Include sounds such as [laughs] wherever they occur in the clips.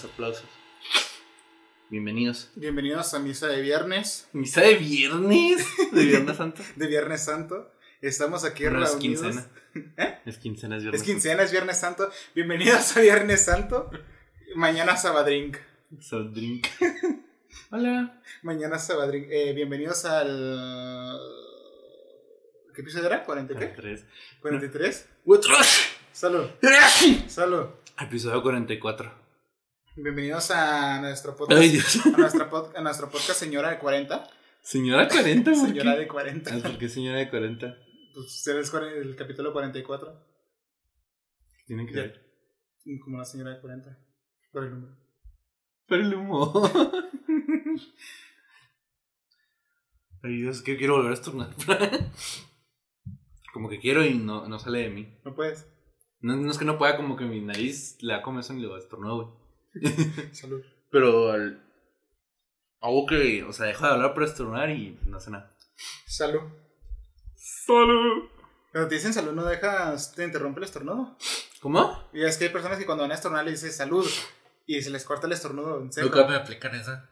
Los aplausos. Bienvenidos. Bienvenidos a Misa de Viernes, ¿Misa de viernes? ¿De Viernes Santo? [laughs] de Viernes Santo. Estamos aquí No, es reunidos. quincena. ¿Eh? Es quincena, es viernes Es quincena, es Viernes Santo. Bienvenidos a Viernes Santo. Mañana Sabadrink. Santo. Salt drink. [laughs] Hola. Mañana Sabadrink. Eh, bienvenidos al. ¿Qué episodio era? ¿40 qué? 43. ¿43? ¡Otros! Salud. Salud. Episodio 44. Bienvenidos a nuestro podcast. Ay. A, nuestra pod- a nuestro podcast Señora de 40. Señora 40, ¿por Señora qué? de 40. Ah, ¿Por qué señora de 40? Pues eres el capítulo 44. Tiene que Ya. ver. Como una señora de 40. Por el número. Pero el humo. [laughs] Ay, Dios, que quiero volver a estornudar. [laughs] como que quiero y no, no sale de mí. No puedes. No, no es que no pueda, como que mi nariz le da comezón y lo estornudo, güey. [laughs] Salud. Pero al- hago que, o sea, dejo de hablar para estornudar y no hace nada. Salud. Salud. Cuando te dicen salud, no dejas, te interrumpe el estornudo. ¿Cómo? Y es que hay personas que cuando van a estornudar le dices salud y se les corta el estornudo en seco. Nunca me aplican esa.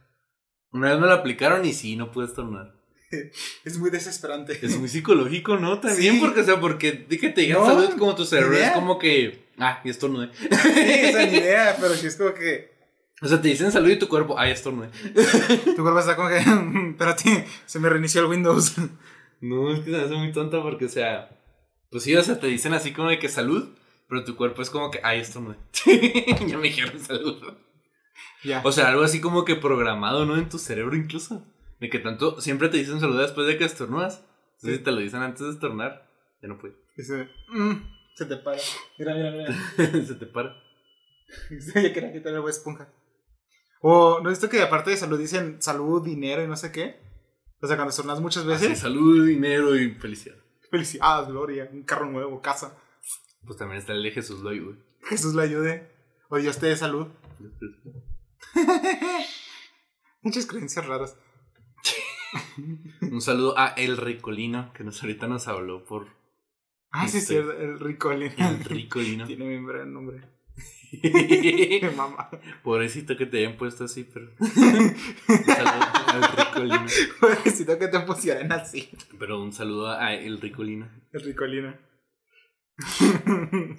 Una vez me la aplicaron y sí, no pude estornudar. [laughs] Es muy desesperante. Es muy psicológico, ¿no? También Sí. porque, o sea, porque di que te digan No, salud como tu cerebro es como que, ah, y estornudé. [laughs] Sí, esa ni idea, pero sí es como que O sea, te dicen salud y tu cuerpo, ay, estornudé. [laughs] tu cuerpo está como que, [laughs] espérate, se me reinició el Windows. No, es que se me hace muy tonta porque, o sea, pues sí, o sea, te dicen así como de que salud, pero tu cuerpo es como que, ay, estornudé. ya me dijeron salud. Ya. O sea, algo así como que programado, ¿no? En tu cerebro incluso. De que tanto, siempre te dicen salud después de que estornudas. Entonces, Sí. si te lo dicen antes de estornudar, ya no puede. Dice, mm, se te para. Mira, mira, mira. [laughs] Se te para. [laughs] ya quería quitar el esponja. O, ¿no visto que aparte de salud dicen salud, dinero y no sé qué? O sea, cuando estornudas muchas Así, veces, salud, dinero y felicidad. felicidades, gloria, un carro nuevo, casa. Pues también está el de Jesús Loy, güey. Jesús le ayude. O Dios te dé salud. [laughs] Muchas creencias raras. Un saludo a El Ricolino, que nos ahorita nos habló por Ah, sí, es Este. cierto, el Ricolino. El [laughs] Ricolino. Tiene bien gran nombre. [laughs] [laughs] Mamá. Pobrecito que te hayan puesto así, pero. Un saludo al Ricolino. Necesito que te pusieran así. Pero un saludo a El Ricolino. El Ricolino.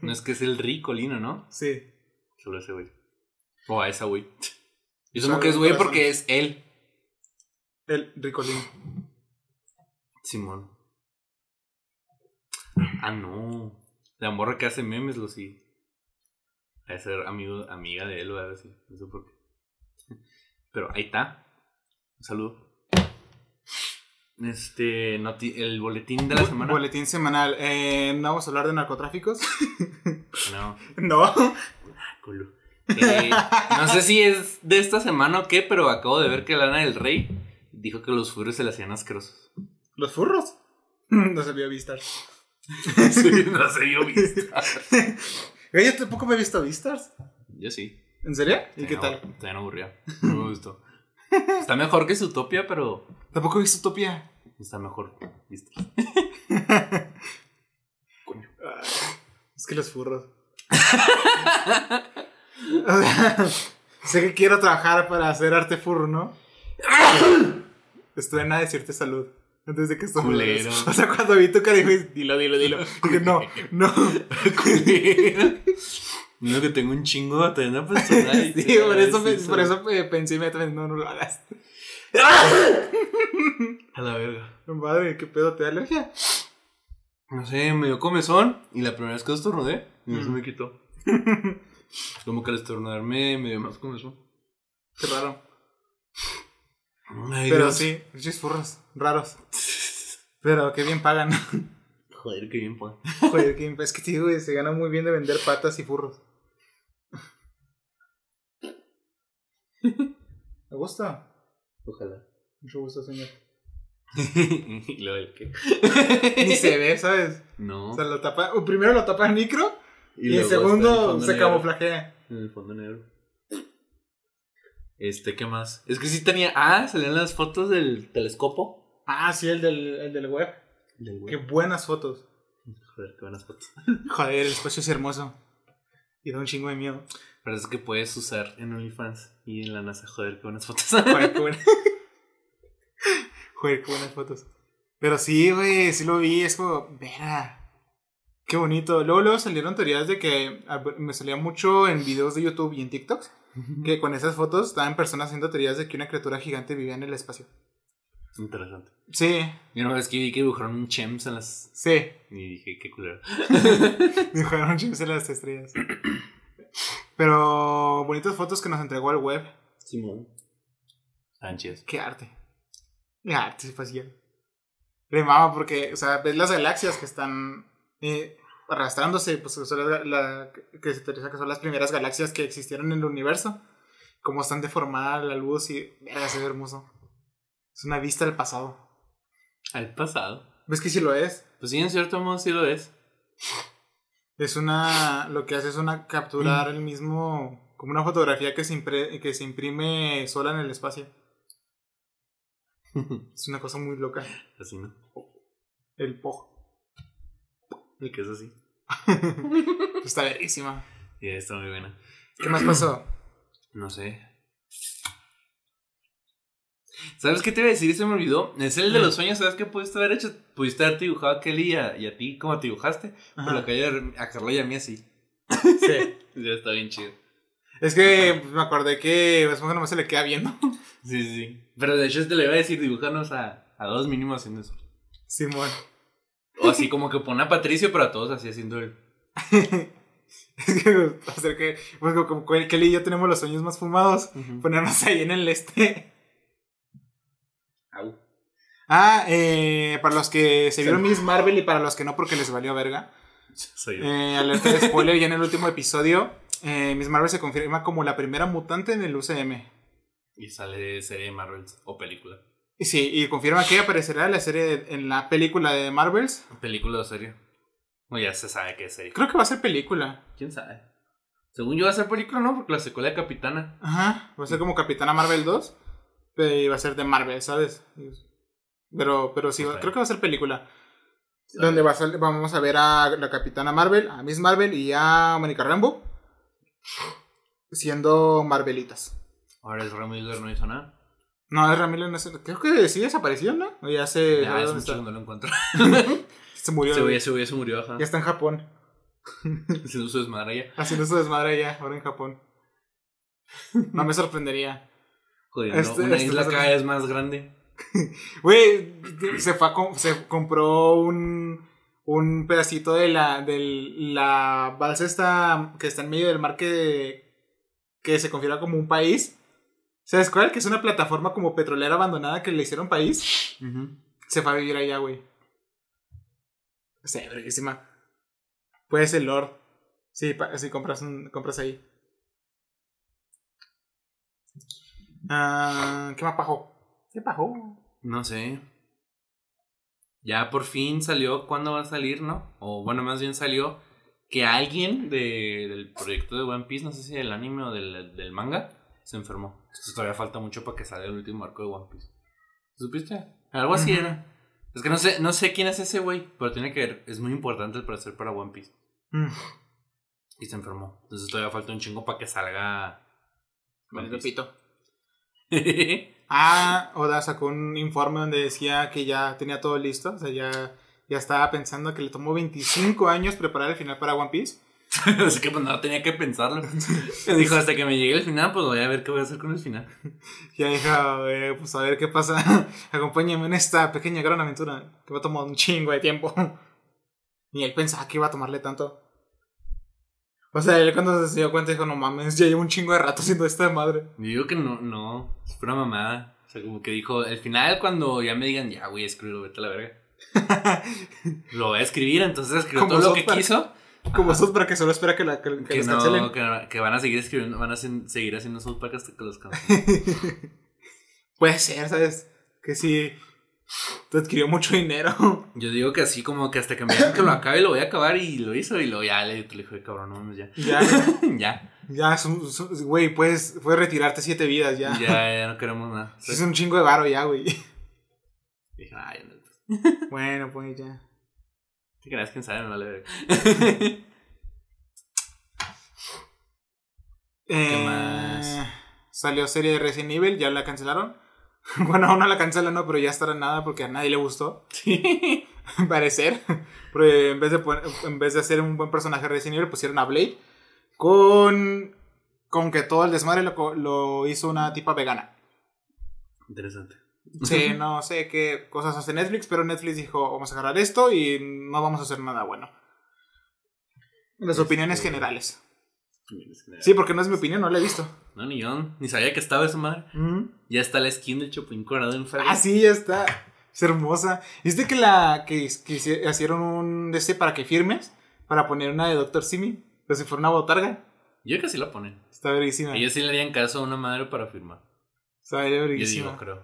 No es que es el Ricolino, ¿no? Sí. Solo ese güey. O a esa güey. Yo supongo que es güey porque es él. El Ricolino. Simón. Ah, no. La morra que hace memes lo sí. A ser amigo, amiga de él o algo así. No sé por qué. [laughs] Pero ahí está. Un saludo. Este, el boletín de la semana. Boletín semanal. Eh, ¿No vamos a hablar de narcotráficos? [laughs] No, [laughs] no. culo. Eh, no sé si es de esta semana o qué, pero acabo de ver que Lana del Rey dijo que los furros se le hacían asquerosos. ¿Los furros? [clears throat] No se vio Vistas. [laughs] Sí, [laughs] no se vio vista. [laughs] Güey, Yo tampoco me he visto Vistas. Yo sí. ¿En serio? ¿Y qué tal? Está aburrida. No me gustó. Está mejor que Zootopia, pero Tampoco he visto Utopia. está mejor. ¿Viste? Coño. Es que los furros. O sea, sé que quiero trabajar para hacer arte furro, ¿no? Estuve en nada decirte salud. Antes de que esto Culero. O sea, cuando vi tu cara dije, dilo, dilo, dilo. Dije, no, no. Mira que tengo un chingo para sonar y Sí, por eso, decís por eso pensé inmediatamente, no, no lo hagas. A la verga. Madre, ¿qué pedo? ¿Te da alergia? No sé, me dio comezón y la primera vez que estornudé, y no se Mm. me quitó. Como que al estornudarme me dio más comezón. Qué raro. Ay, Pero Dios. sí, pinches furros, raros. Pero qué bien pagan. [laughs] Joder, qué bien, pues. Joder, qué bien- es que güey, se gana muy bien de vender patas y furros. [laughs] ¿Me gusta? Ojalá. Mucho gusto, señor. [laughs] y luego el que. Ni se ve, ¿sabes? No. O sea, lo tapa, primero lo tapa el micro y, el segundo se negro. camuflajea. En el fondo negro. Este, ¿qué más? Es que sí tenía. Ah, salían las fotos del telescopio. Ah, sí, el del, el del web. Del Qué buenas fotos. Joder, qué buenas fotos. [laughs] Joder, el espacio es hermoso. Y da un chingo de miedo. Pero es que puedes usar en OnlyFans y en la NASA, joder, qué buenas fotos. Joder, qué [laughs] buena- [laughs] Joder, qué buenas fotos. Pero sí, güey, sí lo vi, es como, vera. Qué bonito. Luego, luego salieron teorías de que a ver, me salía mucho en videos de YouTube y en TikTok que con esas fotos estaban personas haciendo teorías de que una criatura gigante vivía en el espacio. Interesante. Sí, Yo una vez que vi que dibujaron un Chems en las. sí. Y dije, qué culero. [laughs] Dibujaron chips en las estrellas. Pero bonitas fotos que nos entregó el web. Simón. Chidas. Qué arte. Qué arte espacial. Le mama porque, o sea, ves las galaxias que están eh, arrastrándose, pues son las, la- que se teoriza que son las primeras galaxias que existieron en el universo. Cómo están deformadas la luz y, ve hermoso. Es una vista del pasado. Al pasado. ¿Ves que sí lo es? Pues sí, en cierto modo sí lo es. Es una. Lo que hace es una capturar el mismo. Como una fotografía que se, impre- que se imprime sola en el espacio. [laughs] Es una cosa muy loca. Así, ¿no? El POG. El que es así. [laughs] Está verísima. Y está muy buena. ¿Qué más pasó? No sé. ¿Sabes qué te iba a decir? Se me olvidó. Es el de los sueños. ¿Sabes qué pudiste haber hecho? Pudiste haber dibujado a Kelly y a, y a ti como te dibujaste. Ajá. Pero la calle a Carla y a mí así. Sí. [laughs] Ya está bien chido. Es que pues, me acordé que Bob Esponja nomás se le queda viendo. Sí, sí, sí. Pero de hecho te le iba a decir, dibujanos a, a dos mínimos haciendo eso. Simón. O así como que pone a Patricio, pero a todos así haciendo el. [laughs] es que a ser que. Pues como Kelly y yo tenemos los sueños más fumados. Ponernos ahí en el este. Au. Ah, eh, para los que se vieron Miss Marvel y para los que no porque les valió verga. Soy yo. Eh, alerta de spoiler, ya en el último episodio, eh, Miss Marvel se confirma como la primera mutante en el UCM. Y sale de serie de Marvel o película. Y sí, y confirma que aparecerá en la serie, en la película de Marvels. ¿Película o serie? O ya se sabe que es serie. Creo que va a ser película. ¿Quién sabe? Según yo va a ser película, ¿no? Porque la secuela de Capitana. Ajá, va a ser como Capitana Marvel 2, pero y va a ser de Marvel, ¿sabes? Pero, pero sí, creo que va a ser película. Donde va a sal- vamos a ver a la Capitana Marvel, a Miss Marvel y a Mónica Rambo siendo Marvelitas. Ahora es Miller no hizo nada. No, es no sé, creo que sí desapareció, ¿no? O ya se, Ya, ¿sabe es mucho cuando lo encuentro. [laughs] se murió. Se güey, se se murió, ajá. Ya está en Japón, hizo su desmadre ya. haciendo su desmadre ya, ahora en Japón. No me sorprendería. Joder, Este- una este isla cada vez más grande. [laughs] Güey, se fue a se compró un, un pedacito de la, de la balsa esta que está en medio del mar que, que se configura como un país. ¿Sabes cuál? Que es una plataforma como petrolera abandonada que le hicieron país. Se fue a vivir allá, güey. Sí, verguísima. Puede ser Lord. Sí, sí compras, un- compras ahí. Ah, ¿Qué más pajo? ¿Qué pajo? No sé. Ya por fin salió cuándo va a salir, ¿no? O bueno, más bien salió que alguien de- del proyecto de One Piece, no sé si del anime o del, del manga, se enfermó. Entonces todavía falta mucho para que salga el último arco de One Piece. ¿Supiste? Algo así era. Es que no sé, no sé quién es ese güey, pero tiene que ver, es muy importante el parecer para One Piece. Mm. Y se enfermó. Entonces todavía falta un chingo para que salga. Piece. repito. [laughs] Ah, Oda sacó un informe donde decía que ya tenía todo listo. O sea, ya, ya estaba pensando que le tomó 25 años preparar el final para One Piece. [laughs] Así que pues no tenía que pensarlo. Me dijo, hasta que me llegue el final, pues voy a ver qué voy a hacer con el final. [laughs] Ya dijo, eh, pues a ver qué pasa. [laughs] Acompáñame en esta pequeña gran aventura que va a tomar un chingo de tiempo. Ni él pensaba que iba a tomarle tanto. O sea, él cuando se dio cuenta dijo, no mames, ya llevo un chingo de rato haciendo esta madre. Yo digo que no, no, es pura mamada. O sea, como que dijo, el final cuando ya me digan, ya, güey, escríbelo, vete a la verga. Lo voy a escribir, entonces escribió todo lo que quiso. Como esos para que solo espera que, la, que, que Que, los no, cancelen. que, que van a seguir escribiendo, van a sen- seguir haciendo South Park hasta que los cancelen. [laughs] Puede ser, ¿sabes? Que sí. Te adquirió mucho dinero. [laughs] Yo digo que así como que hasta que me digan que lo acabe, lo voy a acabar y lo hizo y lo ya le, le dije, cabrón, no ya. ya, [laughs] ya, ya, güey, puedes, puedes retirarte siete vidas ya. ya, ya no queremos nada. Es un chingo de varo ya, güey. Dije, ay, no. Bueno, pues ya. ¿Te creas quién sabe? Me vale. [laughs] Eh, más? Salió serie de Resident Evil, ya la cancelaron. [laughs] bueno, aún no la cancelan, no, pero ya estará nada porque a nadie le gustó. Sí. [laughs] parecer. Porque en vez, de, pon- en vez de hacer un buen personaje de Resident Evil, pusieron a Blade con, con que todo el desmadre lo, lo hizo una tipa vegana. Interesante. Sí, no sé qué cosas hace Netflix, pero Netflix dijo, vamos a agarrar esto y no vamos a hacer nada bueno. Las Este- opiniones generales. Sí, porque no es mi opinión, no la he visto. No, ni yo. Ni sabía que estaba esa madre. Ya está la skin del Chopin Colorado en Ah, sí, ya está. Es hermosa. ¿Viste que la que, que hicieron un este para que firmes? Para poner una de Dr. Simi. Pero si fuera una botarga. Yo creo que sí la ponen. Está verguísima. Ellos sí le harían caso a una madre para firmar. Está Yo verguísima. digo, creo.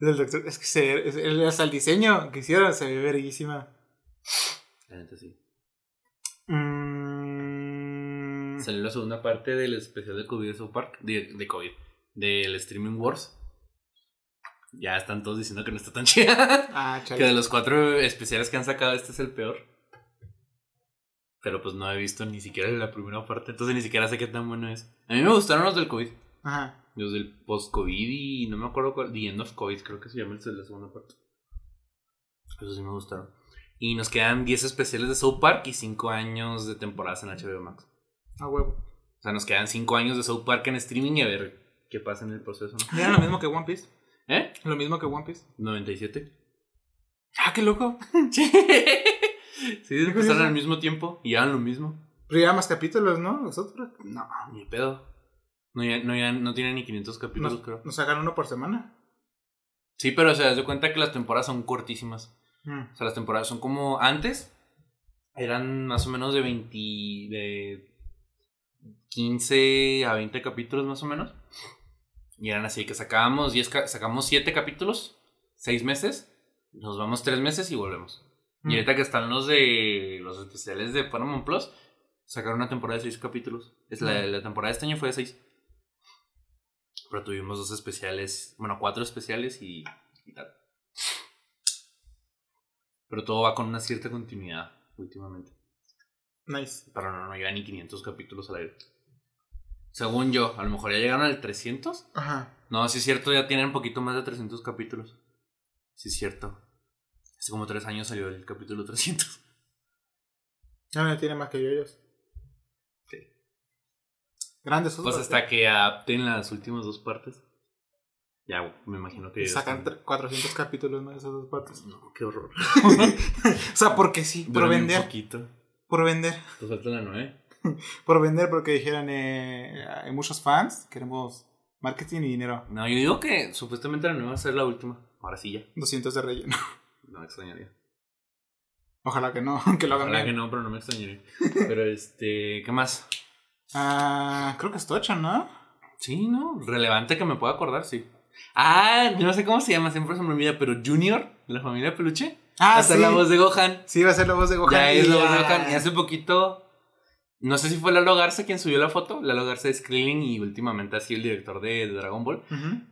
Del doctor- es que se, es- hasta el diseño que hicieron se ve verguísima. Neta sí. Mm, Salió la segunda parte del especial de COVID de South Park. De, de COVID. Del Streaming Wars. Ya están todos diciendo que no está tan [laughs] chida. Ah, que de los cuatro especiales que han sacado, este es el peor. Pero pues no he visto ni siquiera la primera parte. Entonces ni siquiera sé qué tan bueno es. A mí me gustaron los del COVID. Ajá. Los del post-COVID y no me acuerdo cuál. The End of COVID, creo que se llama el de la segunda parte. Esos sí me gustaron. Y nos quedan 10 especiales de South Park y 5 años de temporadas en HBO Max. A huevo. O sea, nos quedan 5 años de South Park en streaming y a ver qué pasa en el proceso, ¿no? Mira lo mismo que One Piece. ¿Eh? Lo mismo que One Piece. 97. Ah, qué loco. [laughs] sí, empezaron al mismo tiempo y eran lo mismo. Pero ya más capítulos, ¿no? Nosotros. No, ni pedo. No, ya, no, ya no tienen ni 500 capítulos, Nos, creo. nos sacan uno por semana. Sí, pero o haz de cuenta que las temporadas son cortísimas. Mm. O sea, las temporadas son como antes. Eran más o menos de 20. de 15 a 20 capítulos más o menos. Y eran así que sacábamos 10 ca- sacamos 7 capítulos, 6 meses, nos vamos 3 meses y volvemos. Mm. Y ahorita que están los de los especiales de Paramount Plus, sacaron una temporada de 6 capítulos. Es la, Mm. la temporada de este año fue de 6. Pero tuvimos dos especiales, bueno, cuatro especiales y, y tal. Pero todo va con una cierta continuidad últimamente. Nice. Pero no, no llega ni 500 capítulos al aire. Según yo, a lo mejor ya llegaron al 300. Ajá. No, sí es cierto, ya tienen un poquito más de 300 capítulos. Sí es cierto. Hace como 3 años salió el capítulo 300. Ya me tiene más que yo ellos. Grandes Pues hasta que adapten las últimas dos partes. Ya, me imagino que... Sacan están- tre- 400 capítulos, ¿no? De esas dos partes. No, qué horror. [laughs] o sea, porque sí, por Duran un vender. poquito. Por vender. Te falta la 9. [laughs] Por vender, porque dijeron, eh, hay muchos fans, queremos marketing y dinero. No, yo digo que supuestamente la 9 va a ser la última. Ahora sí ya. 200 de relleno. No me extrañaría. Ojalá que no, [laughs] que lo hagan Ojalá que no, pero no me extrañaría. Pero este, ¿qué más? Ah, creo que es Tocha, ¿no? Sí, ¿no? Relevante que me pueda acordar, sí. Ah, no sé cómo se llama, siempre se me olvida, pero Junior, de la familia Peluche. Ah, Hasta sí. la voz de Gohan. Sí, va a ser la voz de Gohan. Ya es la voz de Gohan. Y hace poquito, no sé si fue Lalo Garza quien subió la foto. Lalo Garza es Krillin y últimamente ha sido el director de, de Dragon Ball.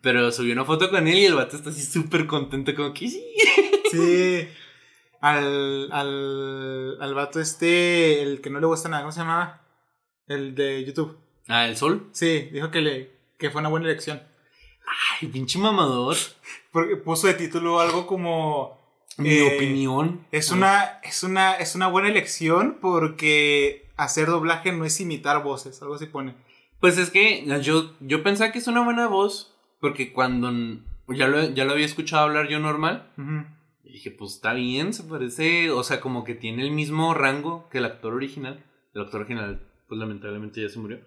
Pero subió una foto con él y el vato está así súper contento, como que sí. [laughs] Sí. Al, al, al vato este, el que no le gusta nada, ¿cómo se llamaba? El de YouTube. Ah, el sol. Sí, dijo que, le, que fue una buena elección. Ay, pinche mamador. Porque puso de título algo como... Mi eh, opinión. Es una, es, una, es una buena elección porque hacer doblaje no es imitar voces, algo así pone. Pues es que yo, yo pensaba que es una buena voz. Porque cuando ya lo, ya lo había escuchado hablar yo normal. Y dije, pues está bien, se parece. O sea, como que tiene el mismo rango que el actor original. El actor original, pues lamentablemente ya se murió.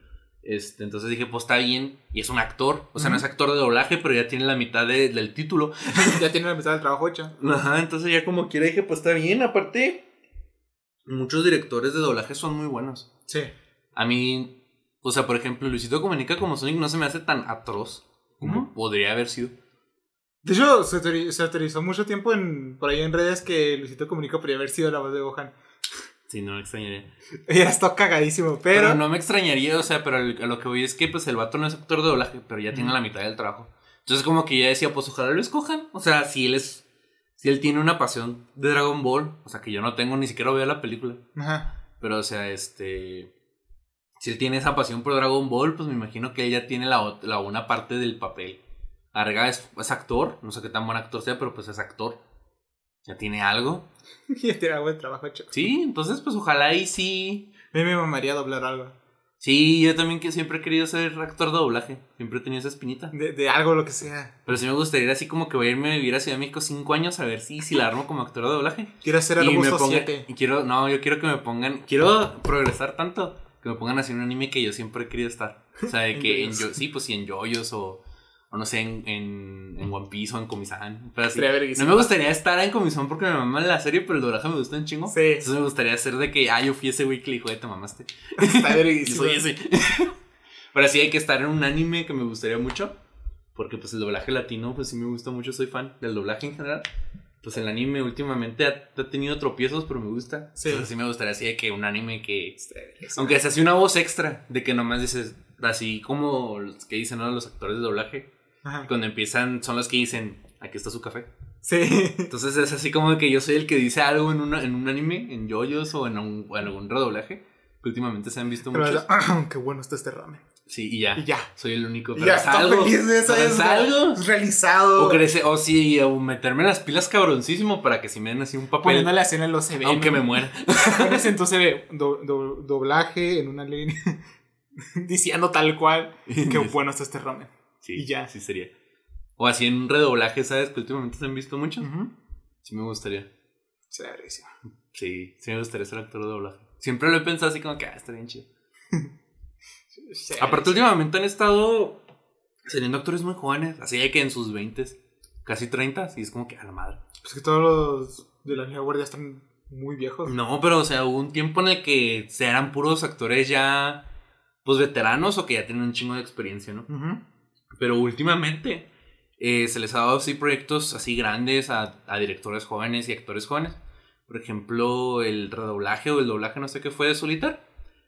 Este, entonces dije, pues está bien. Y es un actor. O sea, no es actor de doblaje, pero ya tiene la mitad de- del título. [laughs] ya tiene la mitad del trabajo hecha. Ajá, entonces ya como quiera dije, pues está bien. Aparte, muchos directores de doblaje son muy buenos. Sí. A mí, o sea, por ejemplo, Luisito Comunica como Sonic no se me hace tan atroz como podría haber sido. De hecho, se, teori- se autorizó mucho tiempo en, por ahí en redes que Luisito Comunica podría haber sido la voz de Gohan. Sí, no me extrañaría. [laughs] Y era estado cagadísimo, Pero, pero... no me extrañaría, o sea, pero el- a lo que voy es que pues el vato no es actor de doblaje, pero ya tiene la mitad del trabajo. Entonces como que ya decía, pues ojalá lo escojan. O sea, si él es, si él tiene una pasión de Dragon Ball, o sea, que yo no tengo, ni siquiera veo la película. Ajá. Pero o sea, este, si él tiene esa pasión por Dragon Ball, pues me imagino que ella tiene la, la una parte del papel. Arga es, es actor, no sé qué tan buen actor sea, pero pues es actor. Ya tiene algo. [laughs] Y tiene buen trabajo hecho. Sí, entonces pues ojalá y sí. A mí me mamaría doblar algo. Sí, yo también que siempre he querido ser actor de doblaje. Siempre he tenido esa espinita. De, de algo, lo que sea. Pero sí me gustaría ir así como que voy a irme a vivir a Ciudad de México cinco años a ver si, si la armo como actor de doblaje. Quiero hacer pongan, 7. y quiero, no, yo quiero que me pongan, quiero progresar tanto que me pongan así en un anime que yo siempre he querido estar. O sea, de que [laughs] en yo, sí, pues sí, en yoyos o, o no sé, en, en, en One Piece o en Komi-san. Pero así. No me gustaría estar en Komi-san porque me mama la serie, pero el doblaje me gusta un chingo. Sí. Entonces me gustaría hacer de que, ah, yo fui ese güey que le dijo, "Eh, te mamaste. Está Y [laughs] verguísima. soy ese. [laughs] Pero sí hay que estar en un anime que me gustaría mucho. Porque pues el doblaje latino, pues sí me gusta mucho, soy fan del doblaje en general. Pues el anime últimamente ha, ha tenido tropiezos, pero me gusta. Sí. Entonces sí me gustaría así de que un anime que... Aunque se hace una voz extra, de que nomás dices, así como los que dicen ¿no? los actores de doblaje. Ajá. Cuando empiezan, son los que dicen, aquí está su café. Sí. Entonces es así como que yo soy el que dice algo en, una, en un anime, en yoyos o en, un- o en algún redoblaje. Que últimamente se han visto Pero, muchos. [clears throat] qué bueno está este ramen. Sí, y ya. Y ya. Soy el único. Pero ya es algo. feliz de eso. Es algo. Realizado. O, crece, o sí, o meterme las pilas cabroncísimo para que si me den así un papel. Poniéndole así en los CV. aunque ¿no? me muera. Pones [laughs] en tu CV do- do- doblaje en una línea. [laughs] diciendo tal cual. Qué bueno está este ramen. Sí, Y ya. Sí sería. O así en un redoblaje, ¿sabes? Que últimamente se han visto muchos. Ujú. Sí me gustaría. Sería verguísima. Sí, sí me gustaría ser actor de doblaje. Siempre lo he pensado así como que, ah, está bien chido. [laughs] Aparte, últimamente han estado saliendo actores muy jóvenes. Así de que en sus 20 casi 30, y es como que a la madre. Pues que todos los de la vieja guardia están muy viejos. No, pero o sea, hubo un tiempo en el que se eran puros actores ya, pues veteranos o que ya tienen un chingo de experiencia, ¿no? Ujú. Pero últimamente eh, se les ha dado así proyectos así grandes a, directores jóvenes y actores jóvenes. Por ejemplo, el redoblaje o el doblaje, no sé qué fue de Solitar.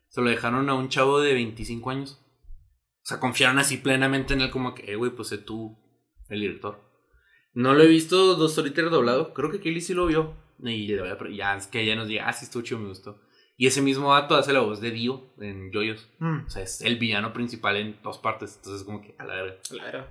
Se lo dejaron a un chavo de 25 años. O sea, confiaron así plenamente en él como que, eh, güey, pues sé tú el director. No lo he visto dos Solitaire doblado. Creo que Kelly sí lo vio. Y ya es que ella nos diga, ah, sí, estuvo chido, me gustó. Y ese mismo vato hace la voz de Dio en Joyos. Mm. O sea, es el villano principal en dos partes. Entonces, como que a la verga. La verdad.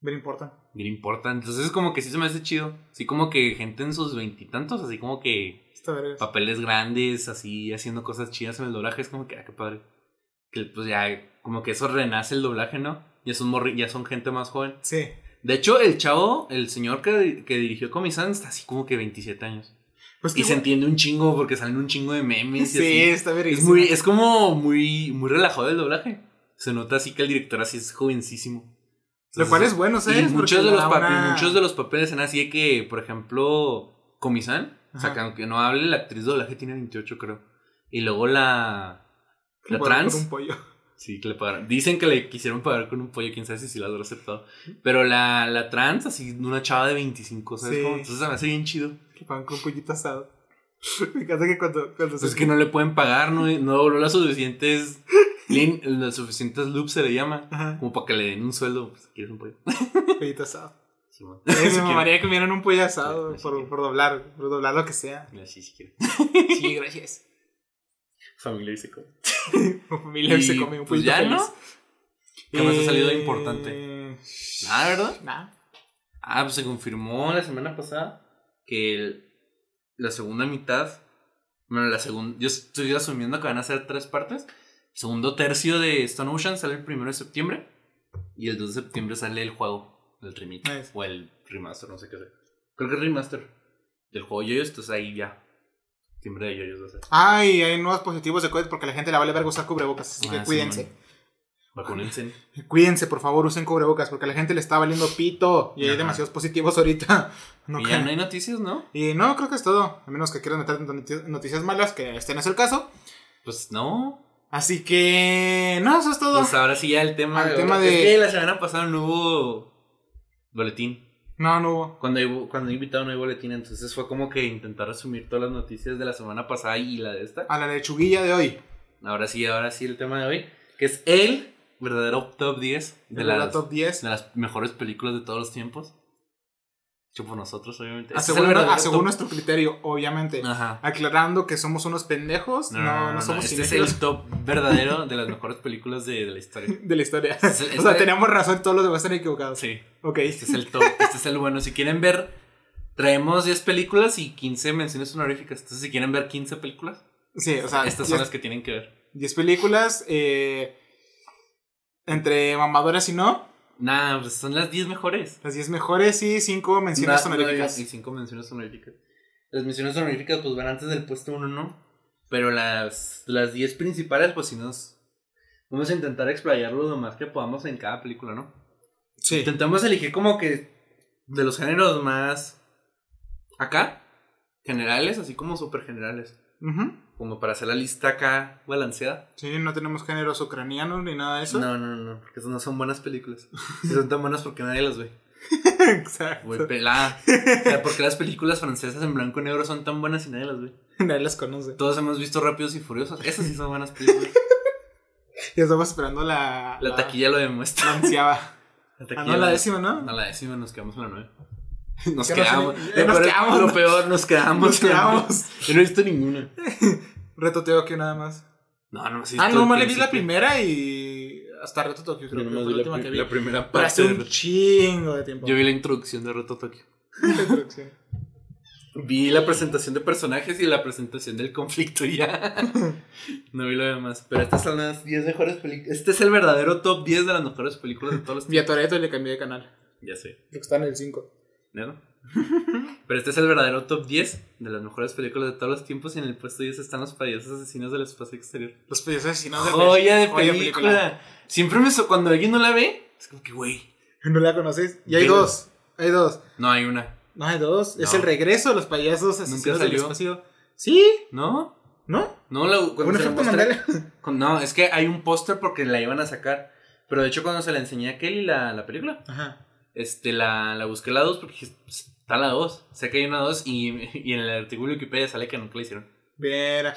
Bien importa. Bien importa. Entonces, es como que sí se me hace chido. Así como que gente en sus veintitantos, así como que Esta verga. papeles grandes, así haciendo cosas chidas en el doblaje. Es como que, ah, qué padre. Que pues ya, como que eso renace el doblaje, ¿no? Ya son, morri ya son gente más joven. Sí. De hecho, el chavo, el señor que, que dirigió Comisan, está así como que 27 años. Pues Y se entiende un chingo porque salen un chingo de memes y Sí, así. está Es, muy, es como muy, muy relajado el doblaje. Se nota así que el director así es jovencísimo. Lo cual es bueno, Y ¿sabes? muchos Porque de, los una- muchos de los papeles son así de que, por ejemplo, Comisan, o sea, que aunque no hable, la actriz de doblaje tiene 28, creo. Y luego la. La Por- trans. por un pollo. Sí, que le pagaron. Dicen que le quisieron pagar con un pollo, quién sabe si la habrá aceptado. Pero la, la trans, así, una chava de 25, ¿sabes? Sí. cómo? Entonces se me hace bien chido. Que pagan con un pollito asado. [laughs] Me encanta que cuando, cuando Pues es que no le pueden pagar, no, no dobló las suficientes. lin- las suficientes loops se le llama. Ajá, Como para que le den un sueldo. Pues, ¿Quieres un pollo? [laughs] pollito asado. Sí. Eh, [laughs] me mamaría que me dieran un pollo asado Sí, por, por doblar, por doblar lo que sea. Sí, si. Sí, gracias. Familia y se come. Mi familia Y, se come un pues, ya, feliz. ¿no? ¿Qué más ha salido Eh, importante? Nada, ¿verdad? Nada. Ah, pues se confirmó la semana pasada que el- la segunda mitad. Bueno, la segunda. Yo estoy asumiendo que van a ser tres partes. El segundo tercio de Stone Ocean sale el primero de septiembre. Y el 2 de septiembre sale el juego, el remake. O el remaster, no sé qué sea. Creo que es remaster del juego Yoyos, entonces ahí ya. De Yoyos va a ser. Ay, hay nuevos positivos de COVID porque la gente le vale verga usar cubrebocas. Así que Ah, cuídense. Vacúnense. [laughs] Cuídense, por favor, usen cubrebocas porque a la gente le está valiendo pito. Y hay demasiados positivos ahorita. [laughs] No y creo. ya no hay noticias, ¿no? Y no, creo que es todo. A menos que quieran meter noti- noticias malas, que este no es el caso. Pues no. Así que. No, eso es todo. Pues ahora sí ya el tema, Al de, tema Es de- que la semana pasada no hubo boletín. No, no hubo. Cuando, cuando he invitado no hay boletín, entonces fue como que intentar resumir todas las noticias de la semana pasada y la de esta. A la lechuguilla de hoy. Ahora sí, ahora sí el tema de hoy, que es el verdadero top 10 de, De la las, top 10. de las mejores películas de todos los tiempos. Hecho por nosotros, obviamente. Este es según, a nuestro criterio, obviamente. Ajá. Aclarando que somos unos pendejos, no, no, somos Este es el top verdadero de las mejores películas de, de la historia. [laughs] de la historia. es el- o sea, este- teníamos razón, todos los demás están equivocados. Sí. Ok. Este es el top, este es el bueno. Si quieren ver, traemos 10 películas y 15 menciones honoríficas. Entonces, si quieren ver 15 películas, Sí, o sea, estas son 10 las que tienen que ver. 10 películas, eh, entre mamadoras y no, Nah, pues son las 10 mejores. las 10 mejores y 5 menciones no, honoríficas. y 5 menciones honoríficas. Las menciones honoríficas, pues van antes del puesto 1, ¿no? Pero las, las 10 principales, pues sí nos. Vamos a intentar explayarlo lo más que podamos en cada película, ¿no? Sí. Intentamos elegir como que de los géneros más acá, generales, así como súper generales. Como para hacer la lista acá balanceada. Sí, no tenemos géneros ucranianos ni nada de eso. No, no, no, porque esas no son buenas películas. Si son tan buenas porque nadie las ve. [laughs] Exacto. Güey, pelada. [laughs] O sea, porque las películas francesas en blanco y negro son tan buenas y nadie las ve. Nadie las conoce. Todos hemos visto Rápidos y Furiosos. Esas sí son buenas películas. [laughs] Ya estamos esperando la. La taquilla lo demuestra. La ansiaba. Ah, no, la décima, ¿no? A la décima nos quedamos en la nueve. [laughs] Nos [laughs] no quedamos. ya nos peor- quedamos. Lo peor, nos quedamos. Nos quedamos. [laughs] Yo no he visto ninguna. Reto Tokio nada más. No, no, sí. Ah, no, más le vi la primera y. Hasta Reto Tokio, creo que nomás fue la última que vi. la primera Pero parte. hace de un chingo de tiempo. Yo vi la introducción de Reto Tokio. La introducción. Vi la presentación de personajes y la presentación del conflicto y ya. [laughs] no vi lo demás. Pero estas son las 10 mejores películas. Este es el verdadero top 10 de las mejores películas de todos los Vi a Toreto y le cambié de canal. Ya sé. Creo que está en el 5. ¿no? [laughs] Pero este es el verdadero top 10 de las mejores películas de todos los tiempos. Y en el puesto 10 están los payasos asesinos del espacio exterior. Los payasos asesinos del Joya de película. Siempre me. so- Cuando alguien no la ve, es como que, güey. ¿No la conoces? Y hay dos. Hay dos. No hay una. No hay dos. Es el regreso de los payasos asesinos del salió. espacio. ¿Sí? ¿No? ¿No? No, la, cuando ¿Un se [laughs] con- No, es que hay un póster porque la iban a sacar. Pero de hecho, cuando se la enseñé a Kelly la, la película, Ajá. este, la, la busqué la 2 porque dije, "Pues, está la 2. Sé que hay una 2 y, y en el artículo de Wikipedia sale que nunca la hicieron. Vera.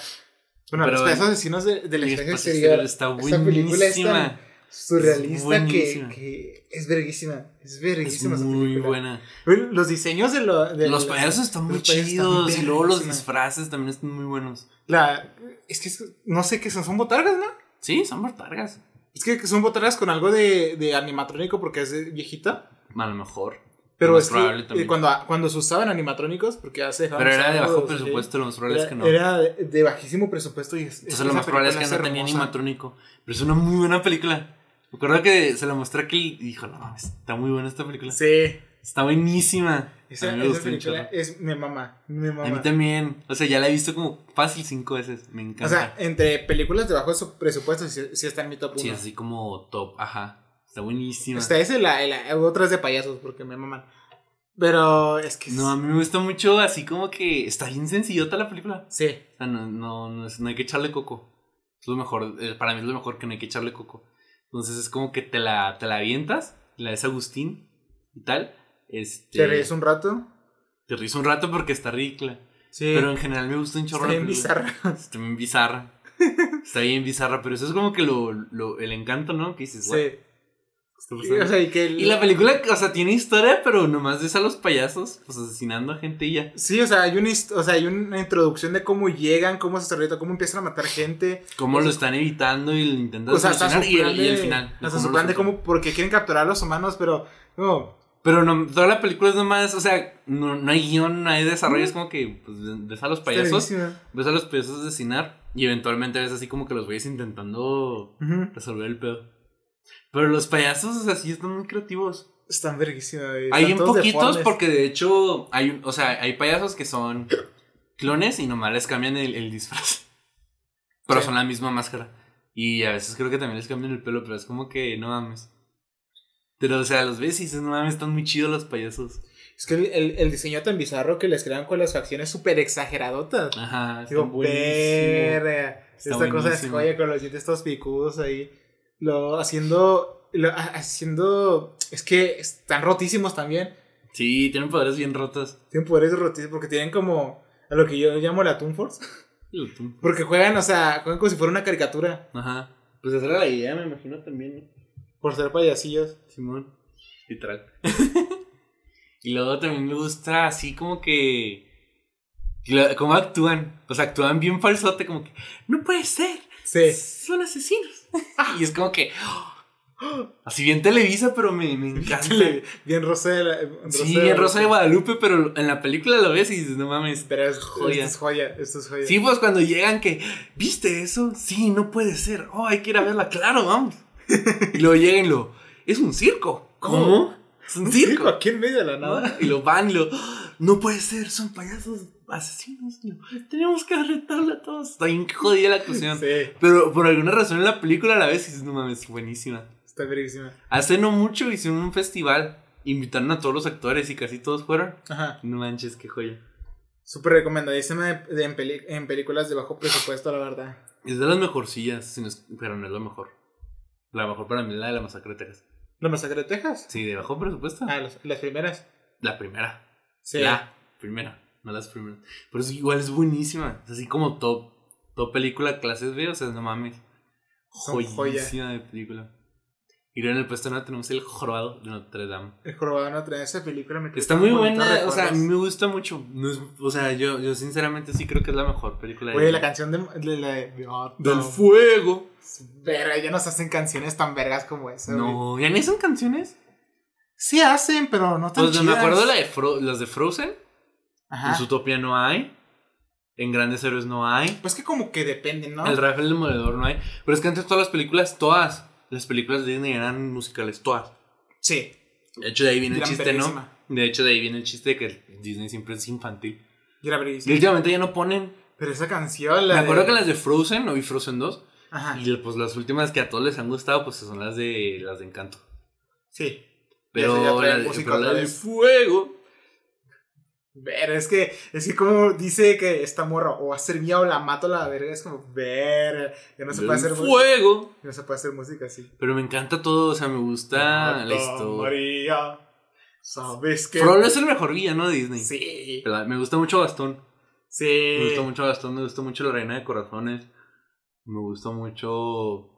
Bueno, Pero- los payasos asesinos de- del Y espacio después exterior. está película buenísima. tan surrealista Es que, que es verguísima. Es Es verguísima esa muy buena. Los diseños de, lo, de Los payasos están muy payasos están chidos y luego los disfraces también están muy buenos. La, es que es- no sé qué son, son botargas, ¿no? Sí, son mortargas. Es que son botargas con algo de, de animatrónico porque es viejita. A lo mejor. Pero es probable que eh, cuando, cuando se usaban animatrónicos, porque ya se dejaban Pero era de bajo los- presupuesto, lo más probable es Era, que no. era de, de bajísimo presupuesto y es, Entonces lo más probable es que no tenía animatrónico. Pero es una muy buena película. Me acuerdo que se la mostré a Kelly y dijo, no, mames, está muy buena esta película. Sí. Está buenísima. Esa, a mí me esa película es mi mamá. Mi mamá. A mí también. O sea, ya la he visto como fácil cinco veces. Me encanta. O sea, entre películas de bajo su presupuesto, sí, sí está en mi top 1. sí, así como top. Ajá. Está buenísima. Está ese, la, la, otras de payasos, porque me maman. Pero es que. No, a mí me gusta mucho así como que está bien sencillota la película. Sí. O sea, no, no, no, no hay que echarle coco. Es lo mejor. eh, Para mí es lo mejor que no hay que echarle coco. Entonces es como que te la, te la avientas. La des Agustín y tal. Este, Te ríes un rato. Te ríes un rato porque está ridícula. Sí. Pero en general me gusta un chorro Está bien bizarra. Está bien bizarra. Está bien bizarra, pero eso es como que lo, lo- el encanto, ¿no? Que dices, "What? Sí. Y, pasando?". o sea, y que el- Y la película, o sea, tiene historia, pero nomás ves a los payasos, pues asesinando a gente y ya. Sí, o sea, hay una, hist- o sea, hay una introducción de cómo llegan, cómo se desarrolla, cómo empiezan a matar gente. Cómo O lo están evitando y lo intentan O sea, hasta y, el, y el final. Hasta su plan de cómo, porque quieren capturar a los humanos, pero no. Pero no, toda la película es nomás, o sea, no, no hay guion, no hay desarrollo, es como que pues, ves a los payasos, ves a los payasos asesinar y eventualmente ves así como que los güeyes intentando resolver el pedo. Pero los payasos, o sea, sí están muy creativos. Están verguísimas. güey. Hay un poquitos deformes. porque de hecho hay, o sea, hay payasos que son clones y nomás les cambian el, el disfraz. [laughs] Pero Sí. son la misma máscara. Y a veces creo que también les cambian el pelo, pero es como que no mames. Pero, o sea, los ves y dices, no mames, están muy chidos los payasos. Es que el, el- el diseño tan bizarro que les crean con las facciones súper exageradotas. Ajá, está Digo, buenísimo. verga. Está Esta cosa buenísimo. joya con los dientes todos picudos ahí. Lo haciendo. Lo, ha- haciendo. Es que están rotísimos también. Sí, tienen poderes bien rotos. Tienen poderes rotísimos porque tienen como. A lo que yo llamo la Toon Force. Porque juegan, o sea, juegan como si fuera una caricatura. Ajá. Pues esa era la idea, me imagino también, ¿no? Por ser payasillos. Simón. Literal. [laughs] Y luego también me gusta así como que. Cómo actúan. O sea, actúan bien falsote, como que. No puede ser. Sí. Son asesinos. [laughs] y es como que. [gasps] Así bien Televisa, pero me, me encanta. Bien Rosa de la. Sí, en Rosa de Guadalupe, pero en la película lo ves y dices, no mames. Pero es Joya. Esto es joya. Esto es joya. Sí, pues cuando llegan que, ¿viste eso? Sí, no puede ser. Oh, hay que ir a verla, claro, vamos. y luego llegan y lo, es un circo. ¿Cómo? Es un Un circo. circo aquí en medio de la nada. Y lo van y lo, no puede ser, son payasos asesinos. Lo, Tenemos que arrestarla a todos. Está bien jodida la actuación. Sí, Pero por alguna razón en la película a la vez dices, no mames, buenísima. está verguísima. Hace no mucho hicieron un festival, invitaron a todos los actores y casi todos fueron. Ajá. No manches, qué joya. Súper recomendadísima de- de- en, peli- en películas de bajo presupuesto, la verdad. Es de las mejorcillas, pero no es lo mejor. La mejor para mí es la de la masacre de Texas. ¿La masacre de Texas? Sí, de bajo presupuesto. Ah, las, las primeras. La primera. Sí. La primera, no las primeras. Pero es, igual es buenísima. Es así como top, top película clases B, o sea, no mames. Joyísima de película. Y luego en el puesto no tenemos el jorobado de Notre Dame. El jorobado de Notre Dame, esa película me Está muy buena, o sea, a mí me gusta mucho. No es- o sea, yo, yo sinceramente sí creo que es la mejor película de Oye, la Disney. canción de, de la de- Del no, fuego. Verga, ya nos hacen canciones tan vergas como esa. güey. No, ¿ya ni son canciones? Sí hacen, pero no tan Pues me chidas. acuerdo de la de Fro- las de Frozen. Ajá. En Zootopia no hay. En Grandes Héroes no hay. Pues que como que dependen, ¿no? El Rafael el Demoledor no hay. Pero es que antes todas las películas, todas las películas de Disney eran musicales, todas. Sí. De hecho, de ahí viene el chiste. ¿no? De hecho, de ahí viene el chiste de que Disney siempre es infantil. Y últimamente ya no ponen. Pero esa canción, la Me acuerdo de- que las de Frozen, no vi Frozen 2. Ajá. Y pues las últimas que a todos les han gustado, pues son las de las de Encanto. Sí. Pero la, música pero la del fuego. Ver, es que, es que como dice que esta morra o va a ser mía o la mato a la verga, es como, ver, ya no se puede hacer música. fuego. No se puede hacer música así. Pero me encanta todo, o sea, me gusta la Marta historia. María, sabes que. Frollo es el mejor villano de Disney. Sí. ¿Verdad? Me gusta mucho Gastón. Sí. Me gusta mucho Gastón, me gusta mucho la Reina de Corazones. Me gusta mucho.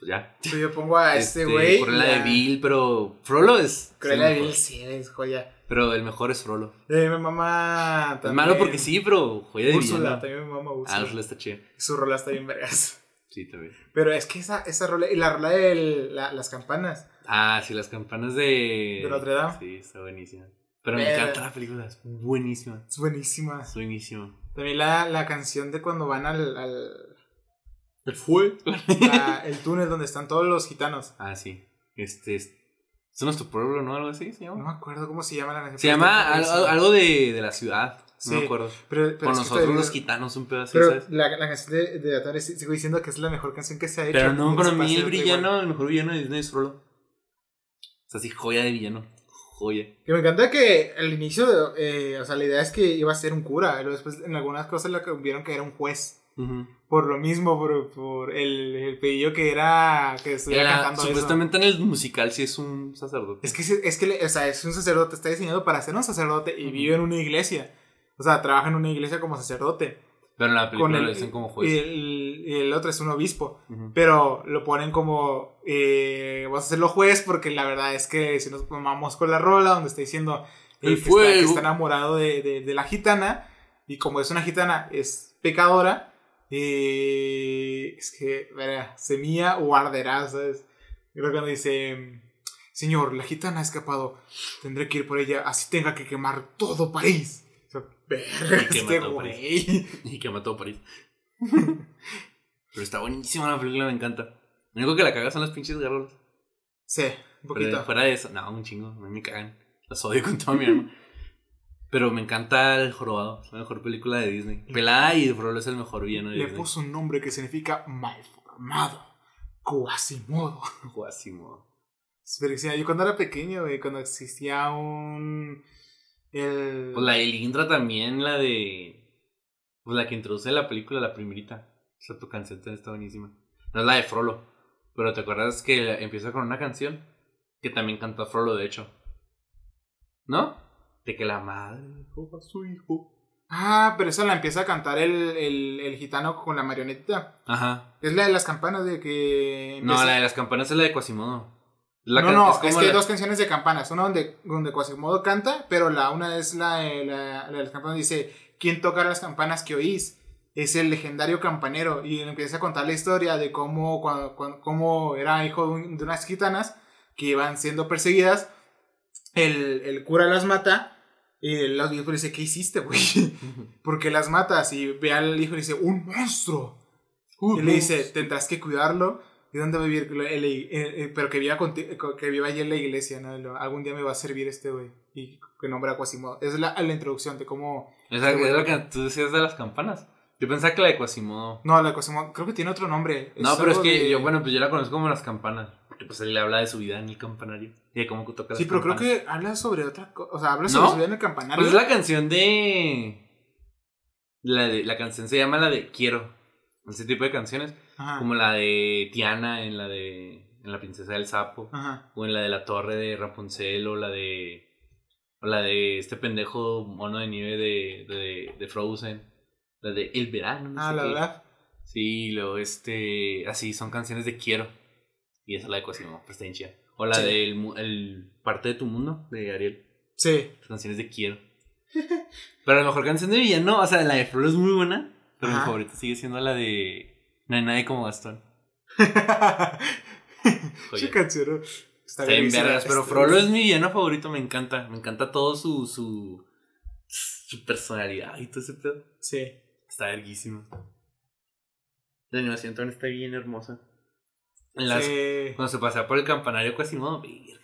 Pues ya. Si yo pongo a este güey. Cruella y de Vil, pero. Frollo es. Cruella de Vil, mejor. sí, es joya. Pero el mejor es Frollo. Eh, mi mamá. Es también. malo porque sí, pero joya de Úrsula, también mi mamá Ah, Úrsula. Úrsula está chida. Su rola está bien vergas. Sí, también. Pero es que esa, esa rola. Y la rola de la- las campanas. Ah, sí, las campanas de. De Notre Dame. Sí, está buenísima. Pero me Verga. encanta la película, es buenísima. Es buenísima. Es buenísima. También la, la canción de cuando van al. al El [laughs] la- el túnel donde están todos los gitanos. Ah, sí. Este es. Es nuestro pueblo, ¿no? Algo así se No llama. me acuerdo cómo se llama la canción. Se pero llama algo, algo de, de la ciudad. Sí, No me acuerdo. Pero, pero Con nosotros todavía- los gitanos, un pedazo, Pero ¿sabes? la, la canción de, de Atari sigo diciendo que es la mejor canción que se ha hecho. Pero no, para mí el villano, el mejor villano de Disney es Frollo. Es así, joya de villano. Joya. Que me encanta que al inicio, eh, o sea, la idea es que iba a ser un cura. Y luego después en algunas cosas la vieron que era un juez. Por lo mismo, por, por el, el pedido que era que estuviera Era- cantando eso. supuestamente en el musical sí es un sacerdote. Es que, es que o sea, es un sacerdote, está diseñado para ser un sacerdote y vive en una iglesia. O sea, trabaja en una iglesia como sacerdote. Pero en la película el, lo dicen como juez. Y el, y el otro es un obispo. Pero lo ponen como, eh, vas a hacerlo juez porque la verdad es que si nos mamamos con la rola donde está diciendo El el que, está, que fuego. está enamorado de, de- de la gitana y como es una gitana es pecadora, eh, es que, verá, semilla o arderá, ¿sabes? Y luego cuando dice, señor, la gitana ha escapado, tendré que ir por ella, así tenga que quemar todo París. O sea, verga, Y que este güey. [laughs] Y que mató París. Pero está buenísima la película, me encanta. Lo único que la caga son las pinches garras. Sí, un Pero poquito. fuera de eso, no, un chingo, a mí me cagan. Las odio con toda mi alma. Pero me encanta El Jorobado, es la mejor película de Disney. Pelada y Frollo es el mejor villano de Le Disney. puso un nombre que significa malformado. Quasimodo. [laughs] Guasimo. Pero yo cuando era pequeño, güey, cuando existía un. El. Pues la de Lindra también, la de. Pues la que introduce la película, la primerita. Esa tu canción también está buenísima. No es la de Frollo. Pero te acuerdas que empieza con una canción que también canta Frollo, de hecho. ¿No? De que la madre dejó a su hijo. Ah, pero esa la empieza a cantar el, el, el gitano con la marioneta. Ajá. Es la de las campanas de que. No, la de las campanas es la de Quasimodo. La no, no, es, que hay dos canciones de campanas. Una donde, donde Quasimodo canta, pero la una es la, de- la, la de las campanas. Dice: ¿Quién toca las campanas que oís? Es el legendario campanero. Y empieza a contar la historia de cómo, cuando, cuando- cómo era hijo de, un- de unas gitanas que iban siendo perseguidas. El, el cura las mata. Y el hijo le dice: ¿Qué hiciste, güey? [laughs] ¿Por qué las matas? Y ve al hijo y le dice: ¡Un monstruo! Y le dice, tendrás que cuidarlo. ¿Y dónde va a vivir? Él- él- él- pero que viva, conti- que viva allí en la iglesia, ¿no? Algún día me va a servir este güey. Y que nombra a Quasimodo. Esa es la, la introducción de cómo... Es lo que tú decías de las campanas. Yo pensaba que la de Quasimodo. No, la de Quasimodo, creo que tiene otro nombre. No, pero es que de- yo, bueno, pues yo la conozco como las campanas. Porque pues él le habla de su vida en el campanario. Y de cómo toca Sí, pero creo que habla sobre otra cosa. O sea, habla sobre ¿No? su vida en el campanario. Pues es la canción de... La, de... la canción se llama la de Quiero. Ese tipo de canciones. Ajá. Como la de Tiana en la de... En la princesa del sapo. Ajá. O en la de la torre de Rapunzel. O la de... O la de este pendejo mono de nieve de, de, de Frozen. La de El verano. no Ah, sé la verdad. Sí, luego este. Así, son canciones de Quiero. Y esa es la de bien chida. O la Sí. de el, Parte de tu mundo, de Ariel. Sí. Las canciones de Quiero. [laughs] Pero la mejor canción de villano, o sea, la de Flor es muy buena. Pero mi favorita sigue siendo la de. No hay nadie como Gastón. [laughs] Qué canción. Está bien vergas, pero Frollo es mi villano favorito, me encanta. Me encanta todo su. su. su personalidad y todo ese pedo. Sí. Está verguísimo. La animación también está bien hermosa. En las, Sí. Cuando se pasea por el campanario Quasimodo, virga.